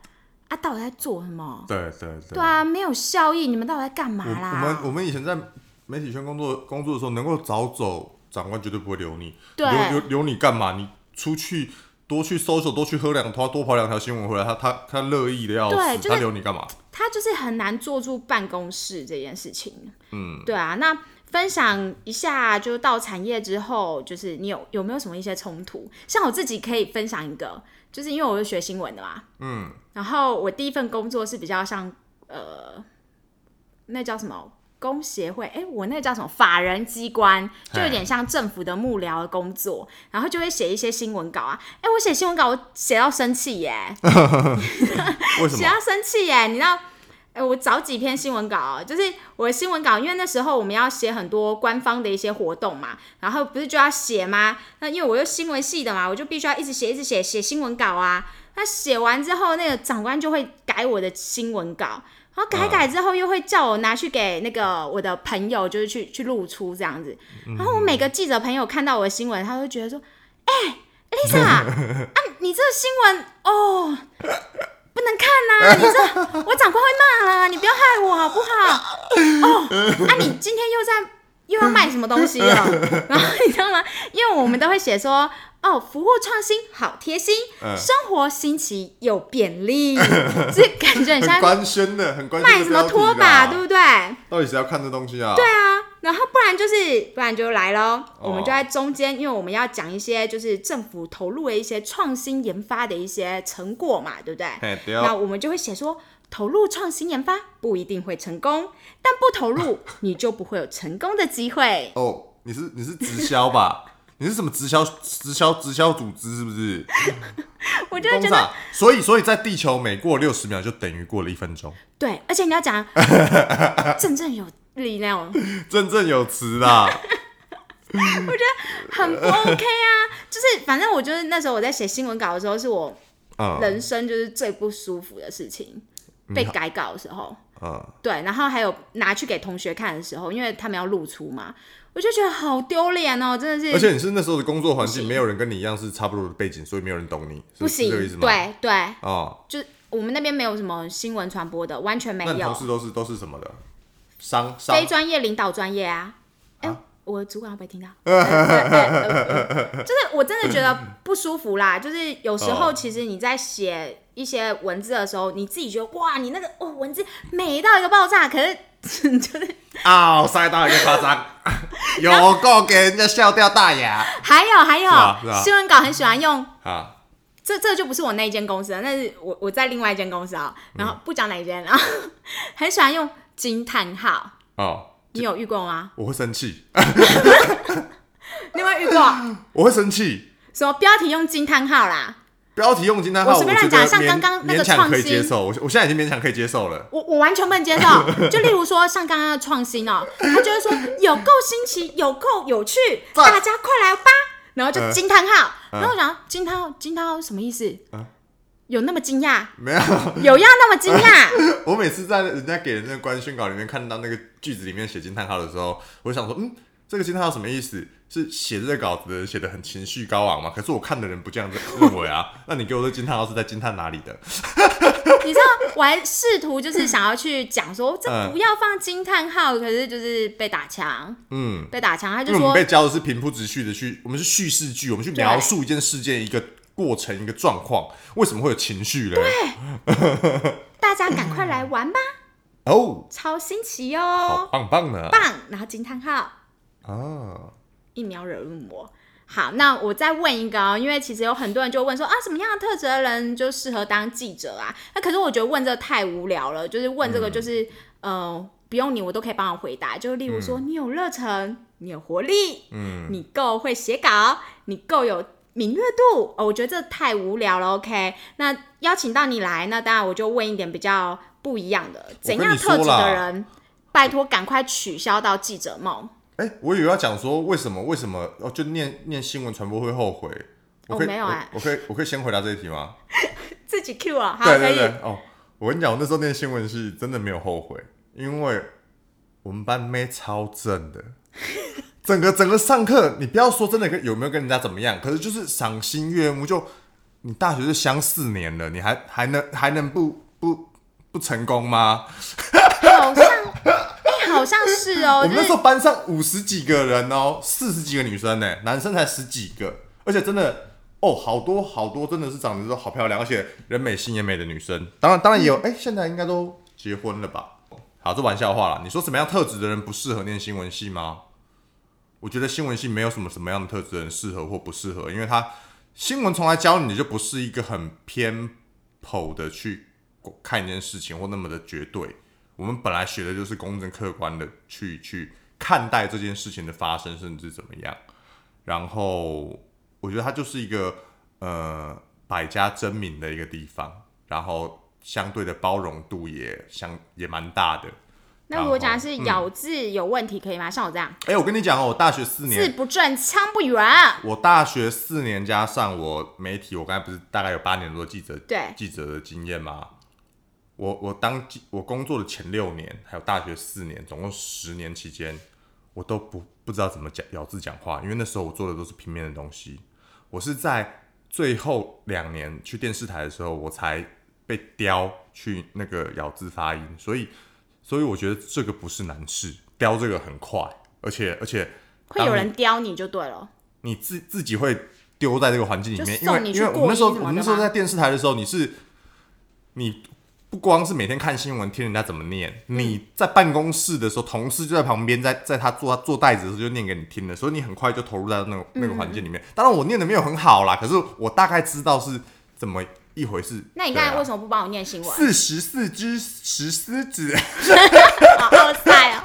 啊？到底在做什么？对对对。对啊，没有效益，你们到底在干嘛我我？们我们以前在媒体圈工作工作的时候，能够早走，长官绝对不会留你。留留留你干嘛？你出去多去搜索，多去喝两拖，多跑两条新闻回来，他他他乐意的要死，对就是他留你干嘛？他就是很难坐住办公室这件事情。嗯，对啊。那分享一下，就是到产业之后，就是你有有没有什么一些冲突？像我自己可以分享一个，就是因为我是学新闻的嘛，嗯，然后我第一份工作是比较像呃，那叫什么？工协会，哎、我那个叫什么法人机关，就有点像政府的幕僚的工作，然后就会写一些新闻稿啊。哎、我写新闻稿，我写到生气耶，为什么？写到生气耶！你知道，呃，我找几篇新闻稿哦，就是我的新闻稿，因为那时候我们要写很多官方的一些活动嘛，然后不是就要写吗？那因为我又新闻系的嘛，我就必须要一直写，一直写，写新闻稿啊。那写完之后，那个长官就会改我的新闻稿，然后改改之后又会叫我拿去给那个我的朋友，就是去去露出这样子。然后我每个记者朋友看到我的新闻，他都觉得说：“哎、丽 Lisa，啊，你这个新闻哦。”不能看呐、你这我长官会骂啦，你不要害我好不好？哦，啊，你今天又在又要卖什么东西了？然后你知道吗？因为我们都会写说，哦，服务创新好贴心，嗯生活新奇又便利，这感觉很很像官宣的，很官宣的卖什么拖把，对不对？到底谁要看这东西啊？对啊，然后不然就是，不然就来咯。哦我们就在中间，因为我们要讲一些就是政府投入的一些创新研发的一些成果嘛，对不对？嘿，对哦。那我们就会写说，投入创新研发不一定会成功，但不投入 你就不会有成功的机会。哦，你是你是直销吧？你是什么直销直销直销组织是不是？我就会觉得，所以所以在地球每过六十秒就等于过了一分钟，对，而且你要讲振振有力那种，振振有词啦。很不 OK 啊。就是反正我就是那时候我在写新闻稿的时候，是我嗯人生就是最不舒服的事情。被改稿的时候，嗯，对，然后还有拿去给同学看的时候，因为他们要露出嘛，我就觉得好丢脸哦，真的是。而且你是那时候的工作环境，没有人跟你一样是差不多的背景，所以没有人懂你，不行，对对，哦，就我们那边没有什么新闻传播的，完全没那你同。事都是都是什么的？商商非专业领导专业啊。哎、我的主管会不会听到？呃呃呃就是我真的觉得不舒服啦。就是有时候哦其实你在写一些文字的时候，你自己觉得哇，你那个哦文字美到一个爆炸，可是就是啊，塞到一个夸张，有够给人家笑掉大牙还有还有、新闻稿很喜欢用。啊！这这就不是我那一间公司了，那是我我在另外一间公司啊，然后不讲哪一间，然后 很喜欢用惊叹号，哦，你有遇过吗？我会生气，你有没有遇过？我会生气。什么标题用惊叹号啦？标题用惊叹号，我随便乱讲像勉刚刚那个创新可以接受，我我现在已经勉强可以接受了。我我完全不能接受。就例如说，像刚刚的创新哦，他就是说有够新奇，有够有趣，大家快来吧，然后就惊叹号。嗯然后我想惊叹号，惊叹号什么意思嗯？有那么惊讶？没有，有要那么惊讶？我每次在人家给的那个官宣稿里面看到那个句子里面写惊叹号的时候，我就想说，嗯，这个惊叹号什么意思？是写这个稿子的人写的很情绪高昂吗？可是我看的人不这样子认为啊。那你给我的惊叹号是在惊叹哪里的？你知道，我还试图就是想要去讲说，这嗯不要放惊叹号，可是就是被打枪，嗯，被打枪，他就说被教的是平铺直叙的去，我们是叙事剧，我们去描述一件事件、一个过程、一个状况，为什么会有情绪嘞？大家赶快来玩吧，哦，超新奇好哦，棒棒的！棒！然后惊叹号。啊，一秒惹怒我。好，那我再问一个哦，因为其实有很多人就问说啊，什么样的特质的人就适合当记者啊？那可是我觉得问这个太无聊了，就是问这个就是、呃，不用你我都可以帮我回答。就例如说，你有热忱，你有活力，嗯，你够会写稿，你够有敏锐度。哦，我觉得这太无聊了。OK，那邀请到你来，那当然我就问一点比较不一样的，怎样特质的人，拜托赶快取消到记者梦。哎、我以为要讲说为什么为什么哦，就念念新闻传播会后悔，我可以，哦没有哎我我可以，我可以先回答这一题吗？自己 Q 啊，好，对。对对，哦，我跟你讲，我那时候念新闻系真的没有后悔，因为我们班妹超正的，整个整个上课，你不要说真的跟有没有跟人家怎么样，可是就是赏心悦目。就你大学是相四年了，你还还能还能不不不成功吗？好像，哎、好像是哦，就 是我们那时候班上五十几个人哦，四十几个女生呢，男生才十几个，而且真的哦，好多好多真的是长得都好漂亮，而且人美心也美的女生。当然，当然也有，哎、现在应该都结婚了吧？好，这玩笑话了。你说什么样特质的人不适合念新闻系吗？我觉得新闻系没有什么什么样的特质的人适合或不适合，因为他新闻从来教你的就不是一个很偏颇的去看一件事情或那么的绝对。我们本来学的就是公正客观的去去看待这件事情的发生，甚至怎么样。然后我觉得它就是一个呃百家争鸣的一个地方，然后相对的包容度也相也蛮大的。那如果讲的是咬字有问题，可以吗？像我这样哎、我跟你讲哦，我大学四年字，不正腔不圆，我大学四年加上我媒体，我刚才不是大概有八年多记者对记者的经验吗？我我当我工作的前六年，还有大学四年，总共十年期间，我都不不知道怎么讲咬字讲话，因为那时候我做的都是平面的东西。我是在最后两年去电视台的时候，我才被雕去那个咬字发音，所以所以我觉得这个不是难事，雕这个很快，而且而且会有人雕你就对了。你自自己会丢在这个环境里面，因为因为我们那时候我们那时候在电视台的时候，你是你不光是每天看新闻听人家怎么念，嗯你在办公室的时候，同事就在旁边，在在他做他做袋子的时候就念给你听的，所以你很快就投入在那个那个环境里嗯面。当然我念的没有很好啦，可是我大概知道是怎么一回事。那你刚才为什么不帮我念新闻？四十四只石狮子？好奥赛哦。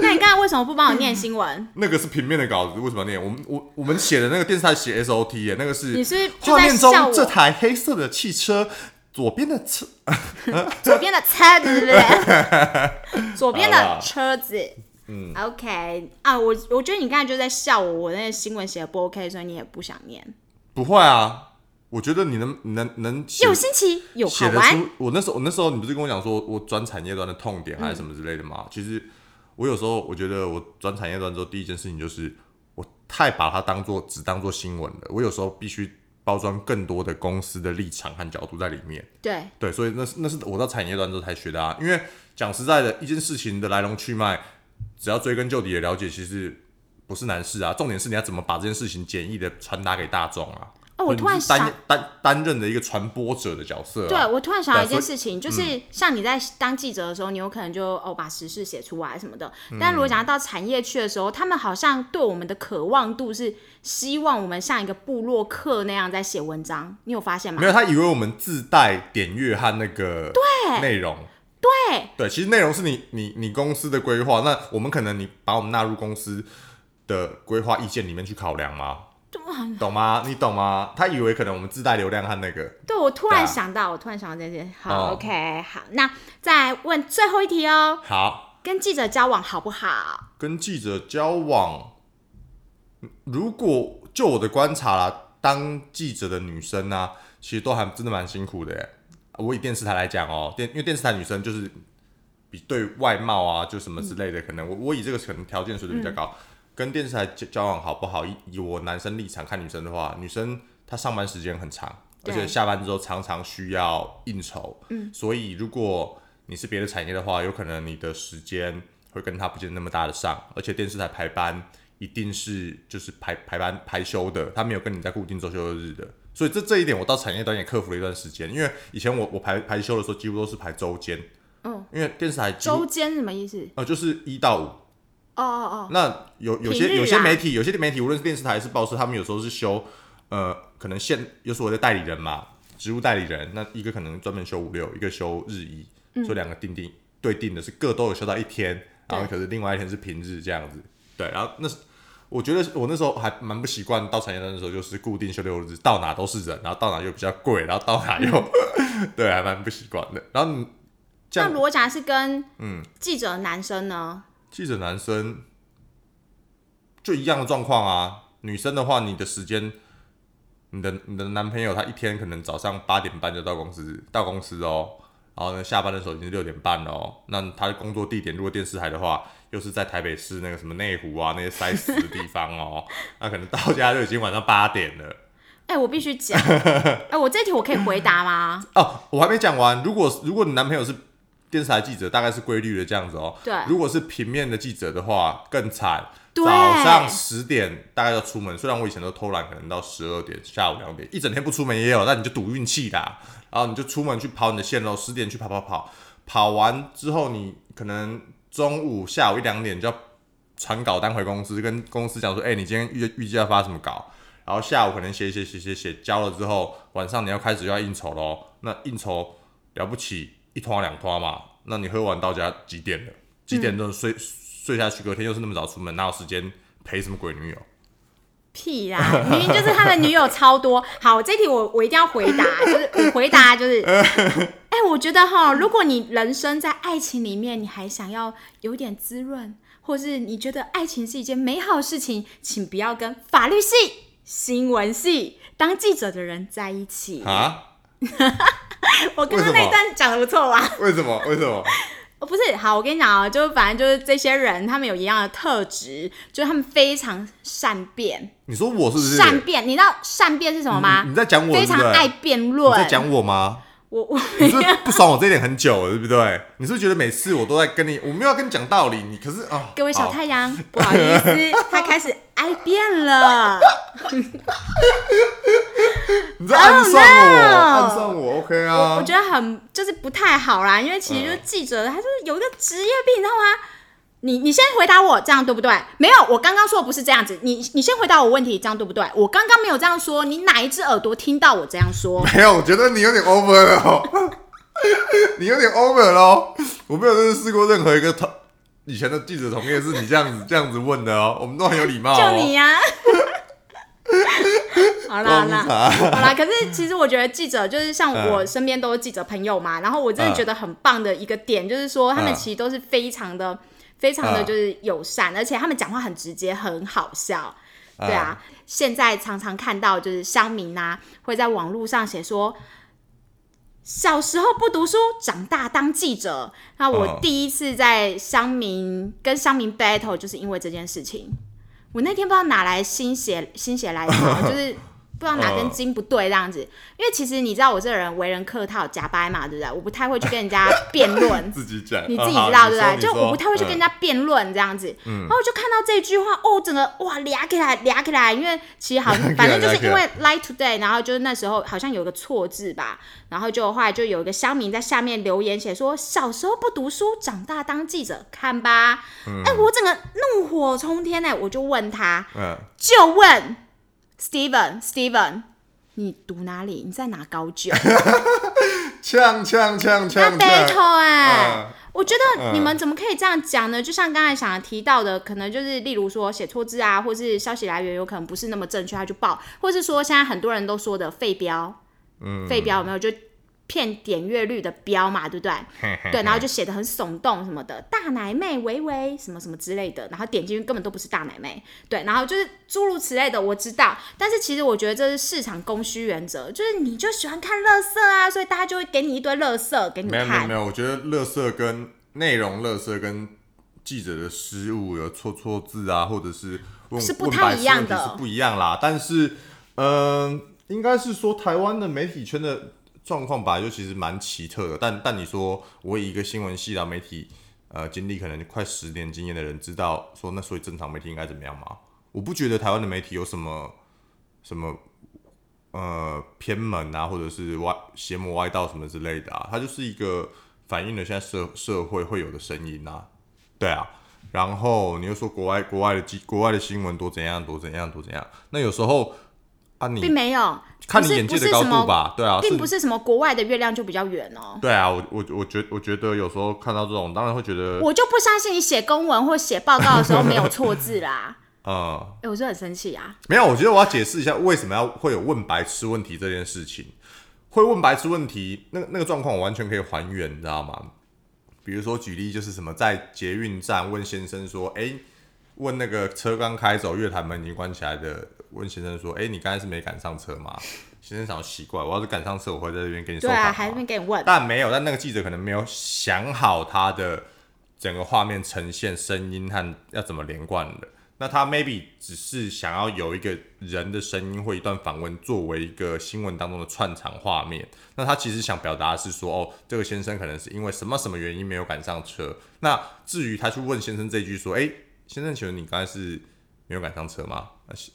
那你刚才为什么不帮我念新闻？那个是平面的稿子，为什么要念？我们我我们写的那个电视台写 SOT 耶，那个是你是就画面中这台黑色的汽车左边的车，左边的车子，对不对？左边的车子。嗯，OK 啊，我我觉得你刚才就在笑我，我那个新闻写的不 OK，所以你也不想念。不会啊。我觉得你能能能写有新奇，有好玩，写得出。我那时候我那时候你不是跟我讲说我转产业端的痛点还是什么之类的吗？其实我有时候我觉得我转产业端之后，第一件事情就是我太把它当做只当做新闻了。我有时候必须包装更多的公司的立场和角度在里面。对，对，所以那是那是我到产业端之后才学的啊。因为讲实在的，一件事情的来龙去脉，只要追根究底的了解，其实不是难事啊。重点是你要怎么把这件事情简易的传达给大众啊。哦，我突然想担，担担任的一个传播者的角色、啊。对我突然想到一件事情，就是像你在当记者的时候，你有可能就哦把时事写出来什么的。但如果讲到产业去的时候，他们好像对我们的渴望度是希望我们像一个部落客那样在写文章，你有发现吗没？有，他以为我们自带点阅和那个对内容。对，对，其实内容是你你你公司的规划，那我们可能你把我们纳入公司的规划意见里面去考量吗？懂吗？你懂吗？他以为可能我们自带流量和那个，对我突然想到，我突然想到这件。好、哦 o k 好，那再问最后一题哦，好，跟记者交往好不好？跟记者交往，如果就我的观察啦，当记者的女生呢、其实都还真的蛮辛苦的耶。我以电视台来讲哦，电因为电视台女生就是比对外貌啊，就什么之类的，可能我我以这个可能条件水准比较高。跟电视台交交往好不好？以以我男生立场看女生的话，女生她上班时间很长，而且下班之后常常需要应酬，嗯，所以如果你是别的产业的话，有可能你的时间会跟她不见那么搭得上，而且电视台排班一定是就是排排班排休的，他没有跟你在固定周休日的，所以这这一点我到产业端也克服了一段时间，因为以前我我排排休的时候几乎都是排周间，嗯，因为电视台周间什么意思？呃就是一到五，哦哦哦，那有有些有些啊媒体，有些媒体无论是电视台还是报社，他们有时候是休，呃，可能现有所谓的代理人嘛，职务代理人，那一个可能专门休五六，一个休日一，嗯。所以两个定定对定的是各都有休到一天，然后可是另外一天是平日这样子，对，然后那是我觉得我那时候还蛮不习惯，到产业端的时候就是固定休六日，到哪都是人，然后到哪又比较贵，然后到哪又 对，还蛮不习惯的。然后那如果讲的是跟嗯。记者男生呢？记者男生就一样的状况啊。女生的话，你的时间你的你的男朋友他一天可能早上八点半就到公司到公司哦，然后呢下班的时候已经六点半了哦，那他的工作地点如果电视台的话，又是在台北市那个什么内湖啊那些塞死的地方哦，那可能到家就已经晚上八点了。哎、我必须讲，哎、我这题我可以回答吗？哦，我还没讲完。如果如果你男朋友是电视台记者，大概是规律的这样子哦。对如果是平面的记者的话，更惨。对早上十点大概要出门，虽然我以前都偷懒，可能到十二点、下午两点，一整天不出门也有，那你就赌运气啦。然后你就出门去跑你的线路，十点去跑跑跑，跑完之后你可能中午、下午一两点就要传稿单回公司，跟公司讲说，哎、你今天预预计要发什么稿？然后下午可能写一写写写写，交了之后，晚上你要开始要应酬喽。那应酬了不起一拖两拖嘛，那你喝完到家几点了？几点钟睡、睡下去？隔天又是那么早出门，哪有时间陪什么鬼女友？屁啦，明明就是他的女友超多。好，这题我我一定要回答，就是我回答就是，哎、我觉得哈，如果你人生在爱情里面，你还想要有点滋润，或是你觉得爱情是一件美好的事情，请不要跟法律系、新闻系当记者的人在一起。啊？我刚刚那一段讲的不错吧？为什么？为什么？哦，不是，好，我跟你讲啊，就是反正就是这些人，他们有一样的特质，就是他们非常善变。你说我是不是？善变，你知道善变是什么吗？你你在讲我非常爱辩你论。在讲我吗？我我你是不爽我这一点很久了，对不对？你是不是觉得每次我都在跟你，我没有要跟你讲道理，你可是啊，各位小太阳，不好意思，他开始爱变了。你在暗算我 Oh, 暗算我，OK 我啊我？觉得很就是不太好啦，因为其实就是记者，他就是有一个职业病，你知道吗？你你先回答我，这样对不对？没有，我刚刚说的不是这样子。你你先回答我问题，这样对不对？我刚刚没有这样说，你哪一只耳朵听到我这样说？没有，我觉得你有点 over 了哦，你有点 over 了哦。我没有认识过任何一个同以前的记者同业是你这样子这样子问的哦，我们都很有礼貌、哦。就你呀、好啦好啦。好啦，可是其实我觉得记者就是像我身边都是记者朋友嘛，然后我真的觉得很棒的一个点就是说，他们嗯。其实都是非常的、非常的嗯。就是友善，而且他们讲话很直接，很好笑。对啊，现在常常看到就是乡民啊，会在网络上写说，小时候不读书，长大当记者。那我嗯第一次在乡民跟乡民 battle，就是因为这件事情。我那天不知道哪来心血心血来潮，就是不知道哪根筋不对这样子。因为其实你知道我这个人为人客套、假掰嘛，对不对？我不太会去跟人家辩论。自己讲，你自己知道对不对？就我不太会去跟人家辩论这样子，然后我就看到这句话，哦，整个哇俩起来 俩起来，因为其实好像反正就是因为 Light Today，然后就是那时候好像有个错字吧，然后就后来就有一个乡民在下面留言写说，小时候不读书，长大当记者，看吧，哎、我整个怒火冲天哎、我就问他，嗯，就问 Steven Steven。你读哪里？你在哪高就？呛呛呛那呛那，battle 哎、嗯我觉得你们怎么可以这样讲呢？就像刚才想提到的，可能就是例如说写错字啊，或是消息来源有可能不是那么正确，他就报，或是说现在很多人都说的废标，嗯，废标有没有就骗点阅率的标嘛，对不对？对，然后就写的很耸动什么的，大奶妹维维什么什么之类的，然后点进去根本都不是大奶妹，对，然后就是诸如此类的，我知道，但是其实我觉得这是市场供需原则，就是你就喜欢看乐色啊，所以大家就会给你一堆乐色给你看没有没有我觉得乐色跟内容乐色跟记者的失误有错错字啊，或者是问是不太一样的是不一样啦。但是，嗯、应该是说台湾的媒体圈的状况本来就其实蛮奇特的。但但你说我以一个新闻系的媒体呃经历可能快十年经验的人，知道说那所以正常媒体应该怎么样吗？我不觉得台湾的媒体有什么什么呃偏门啊，或者是歪邪魔歪道什么之类的啊，它就是一个反映了现在社社会会有的声音啊，对啊。然后你又说国外国外的国外的新闻多怎样多怎样多怎样，那有时候啊你并没有，看你眼界的高度吧，对啊，并不是什么国外的月亮就比较圆哦。对啊，我我我觉我觉得有时候看到这种，当然会觉得我就不相信你写公文或写报告的时候没有错字啦。嗯哎、我是很生气啊。没有，我觉得我要解释一下为什么要会有问白痴问题这件事情。会问白痴问题，那那个状况我完全可以还原，你知道吗？比如说举例就是什么，在捷运站问先生说：“哎、问那个车刚开走，月台门已经关起来的，问先生说：“哎、你刚才是没赶上车吗？”先生想说奇怪，我要是赶上车，我会在这边给你收对啊，款吗还在那边给你问，但没有，但那个记者可能没有想好他的整个画面呈现声音和要怎么连贯的。那他 maybe 只是想要有一个人的声音或一段访问作为一个新闻当中的串场画面。那他其实想表达的是说，哦，这个先生可能是因为什么什么原因没有赶上车。那至于他去问先生这句说，哎、先生，请问你刚才是没有赶上车吗？而且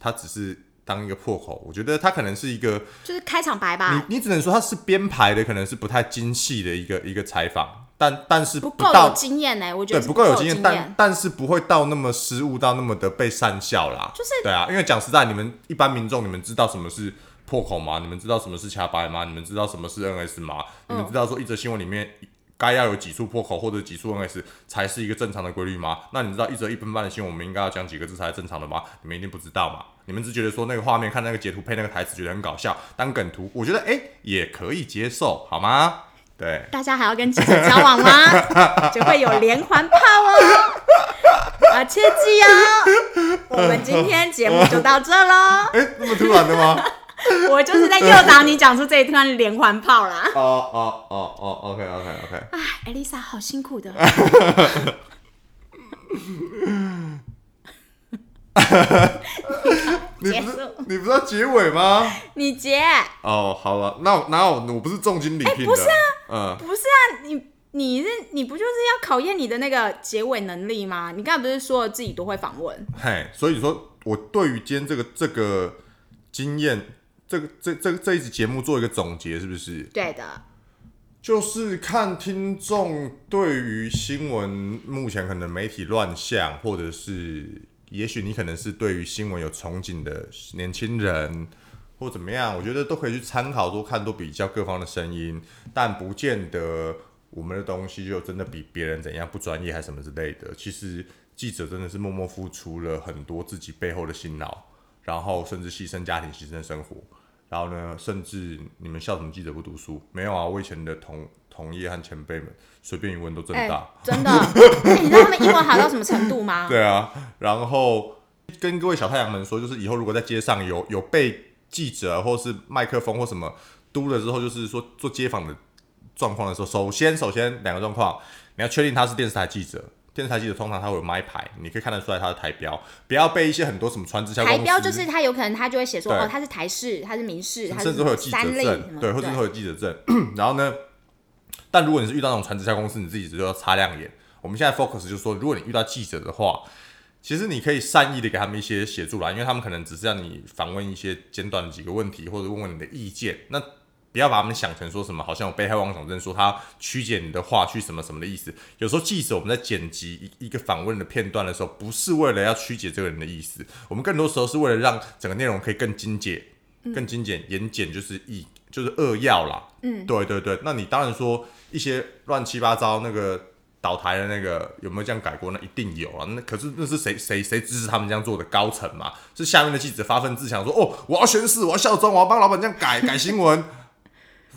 他只是当一个破口，我觉得他可能是一个就是开场白吧，你你只能说他是编排的，可能是不太精细的一个一个采访，但但是不够有经验呢、我觉得是不够有经验，但但是不会到那么失误到那么的被善笑啦。就是对啊，因为讲实在，你们一般民众，你们知道什么是破口吗？你们知道什么是卡白吗？你们知道什么是 NS 吗？你们知道说一则新闻里面。该要有几处破口或者几处 NS 才是一个正常的规律吗？那你知道一则一分半的新闻，我们应该要讲几个字才是正常的吗？你们一定不知道嘛？你们只觉得说那个画面看那个截图配那个台词觉得很搞笑，当梗图，我觉得哎、也可以接受，好吗？对，大家还要跟记者交往吗？就会有连环炮哦！啊，切记哦！我们今天节目就到这喽。哎、那么突然的吗？我就是在诱导你讲出这一段连环炮啦。哦哦哦哦，OK OK OK，哎，艾丽莎好辛苦的。你不是你不是要结尾吗？你结哦，好了，那我哪有我不是重金礼聘的？不是啊，嗯，不是啊？你你是你不就是要考验你的那个结尾能力吗？你刚才不是说了自己都会访问？嘿，所以说我对于今天这个这个经验，这个这这这一集节目做一个总结，是不是？对的，就是看听众对于新闻目前可能媒体乱象，或者是也许你可能是对于新闻有憧憬的年轻人，或怎么样，我觉得都可以去参考，多看多比较各方的声音，但不见得我们的东西就真的比别人怎样不专业还是什么之类的。其实记者真的是默默付出了很多自己背后的辛劳，然后甚至牺牲家庭、牺牲生活。然后呢，甚至你们校什么记者不读书？没有啊，我以前的同同业和前辈们随便一问都正哎、大。真的，哎你知道他们英文好到什么程度吗？对啊，然后跟各位小太阳们说，就是以后如果在街上有有被记者或是麦克风或什么嘟了之后，就是说做街访的状况的时候，首先首先两个状况，你要确定他是电视台记者。电视台记者通常他会有麦牌，你可以看得出来他的台标，不要被一些很多什么传直销台标就是他有可能他就会写说哦，他是台式，他是民视，他甚至会有记者证，对，或者是会有记者证。然后呢，但如果你是遇到那种传直销公司，你自己就要擦亮眼。我们现在 focus 就是说，如果你遇到记者的话，其实你可以善意的给他们一些协助啦，因为他们可能只是让你访问一些简短的几个问题，或者问问你的意见。那不要把他们想成说什么好像有被害妄想症，说他曲解你的话去什么什么的意思。有时候记者我们在剪辑一一个访问的片段的时候，不是为了要曲解这个人的意思，我们更多时候是为了让整个内容可以更精简、更精简、言简，就是意就是扼要啦。嗯，对对对。那你当然说一些乱七八糟那个倒台的那个有没有这样改过？那一定有啊。那可是那是谁谁谁支持他们这样做的高层嘛？是下面的记者发愤自强说：“哦，我要宣誓，我要效忠，我要帮老板这样改改新闻。”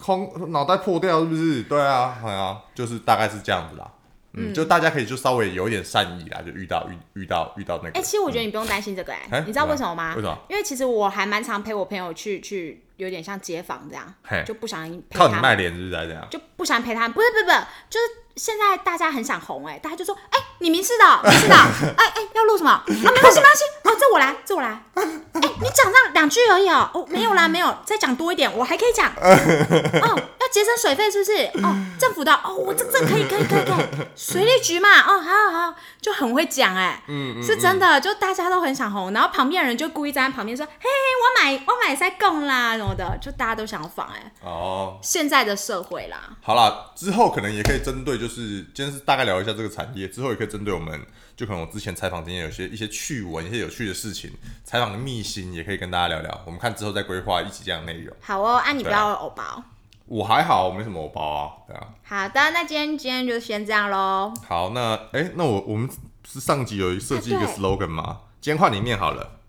空脑袋破掉是不是？对啊，好呀、就是大概是这样子啦。嗯，就大家可以就稍微有一点善意啦，就遇到遇遇到遇到那个。哎、其实我觉得你不用担心这个、哎、哎你知道为什么吗？为什么？因为其实我还蛮常陪我朋友去去，有点像街访这样，就不小心陪靠你卖脸是不是？还是怎样？就不想陪他们，不是不是不是，就是现在大家很想红、哎，大家就说，哎、你没事的哦，民事的哦，哎哎、要录什么？啊，没关系没关系，哦，这我来，这我来。哎、你讲这两句而已哦，哦，没有啦，没有，再讲多一点，我还可以讲。哦，要节省水费是不是？哦，政府的哦，我这这可以可以可以可以，水利局嘛，哦，好好好，就很会讲哎、嗯是真的，就大家都很想红，然后旁边的人就故意站在旁边说，嘿嘿，我买我买在供啦什么的，就大家都想仿哎、哦，现在的社会啦，好啦，之后可能也可以针对，就是今天是大概聊一下这个产业，之后也可以针对我们，就可能我之前采访经验有些一些趣闻、一些有趣的事情，采访的秘辛也可以跟大家聊聊。我们看之后再规划一起这样的内容。好哦，啊你不要有偶包。我还好，我没什么我包啊，对啊。好的，那今天今天就先这样喽。好，那哎、那我我们是上集有设计一个 slogan 吗？今天换你念好了，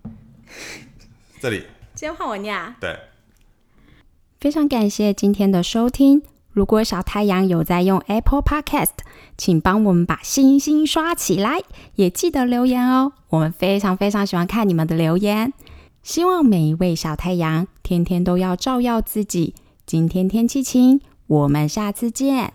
这里。今天换我念啊？对。非常感谢今天的收听。如果小太阳有在用 Apple Podcast，请帮我们把星星刷起来，也记得留言哦。我们非常非常喜欢看你们的留言。希望每一位小太阳天天都要照耀自己。今天天气晴我们下次见。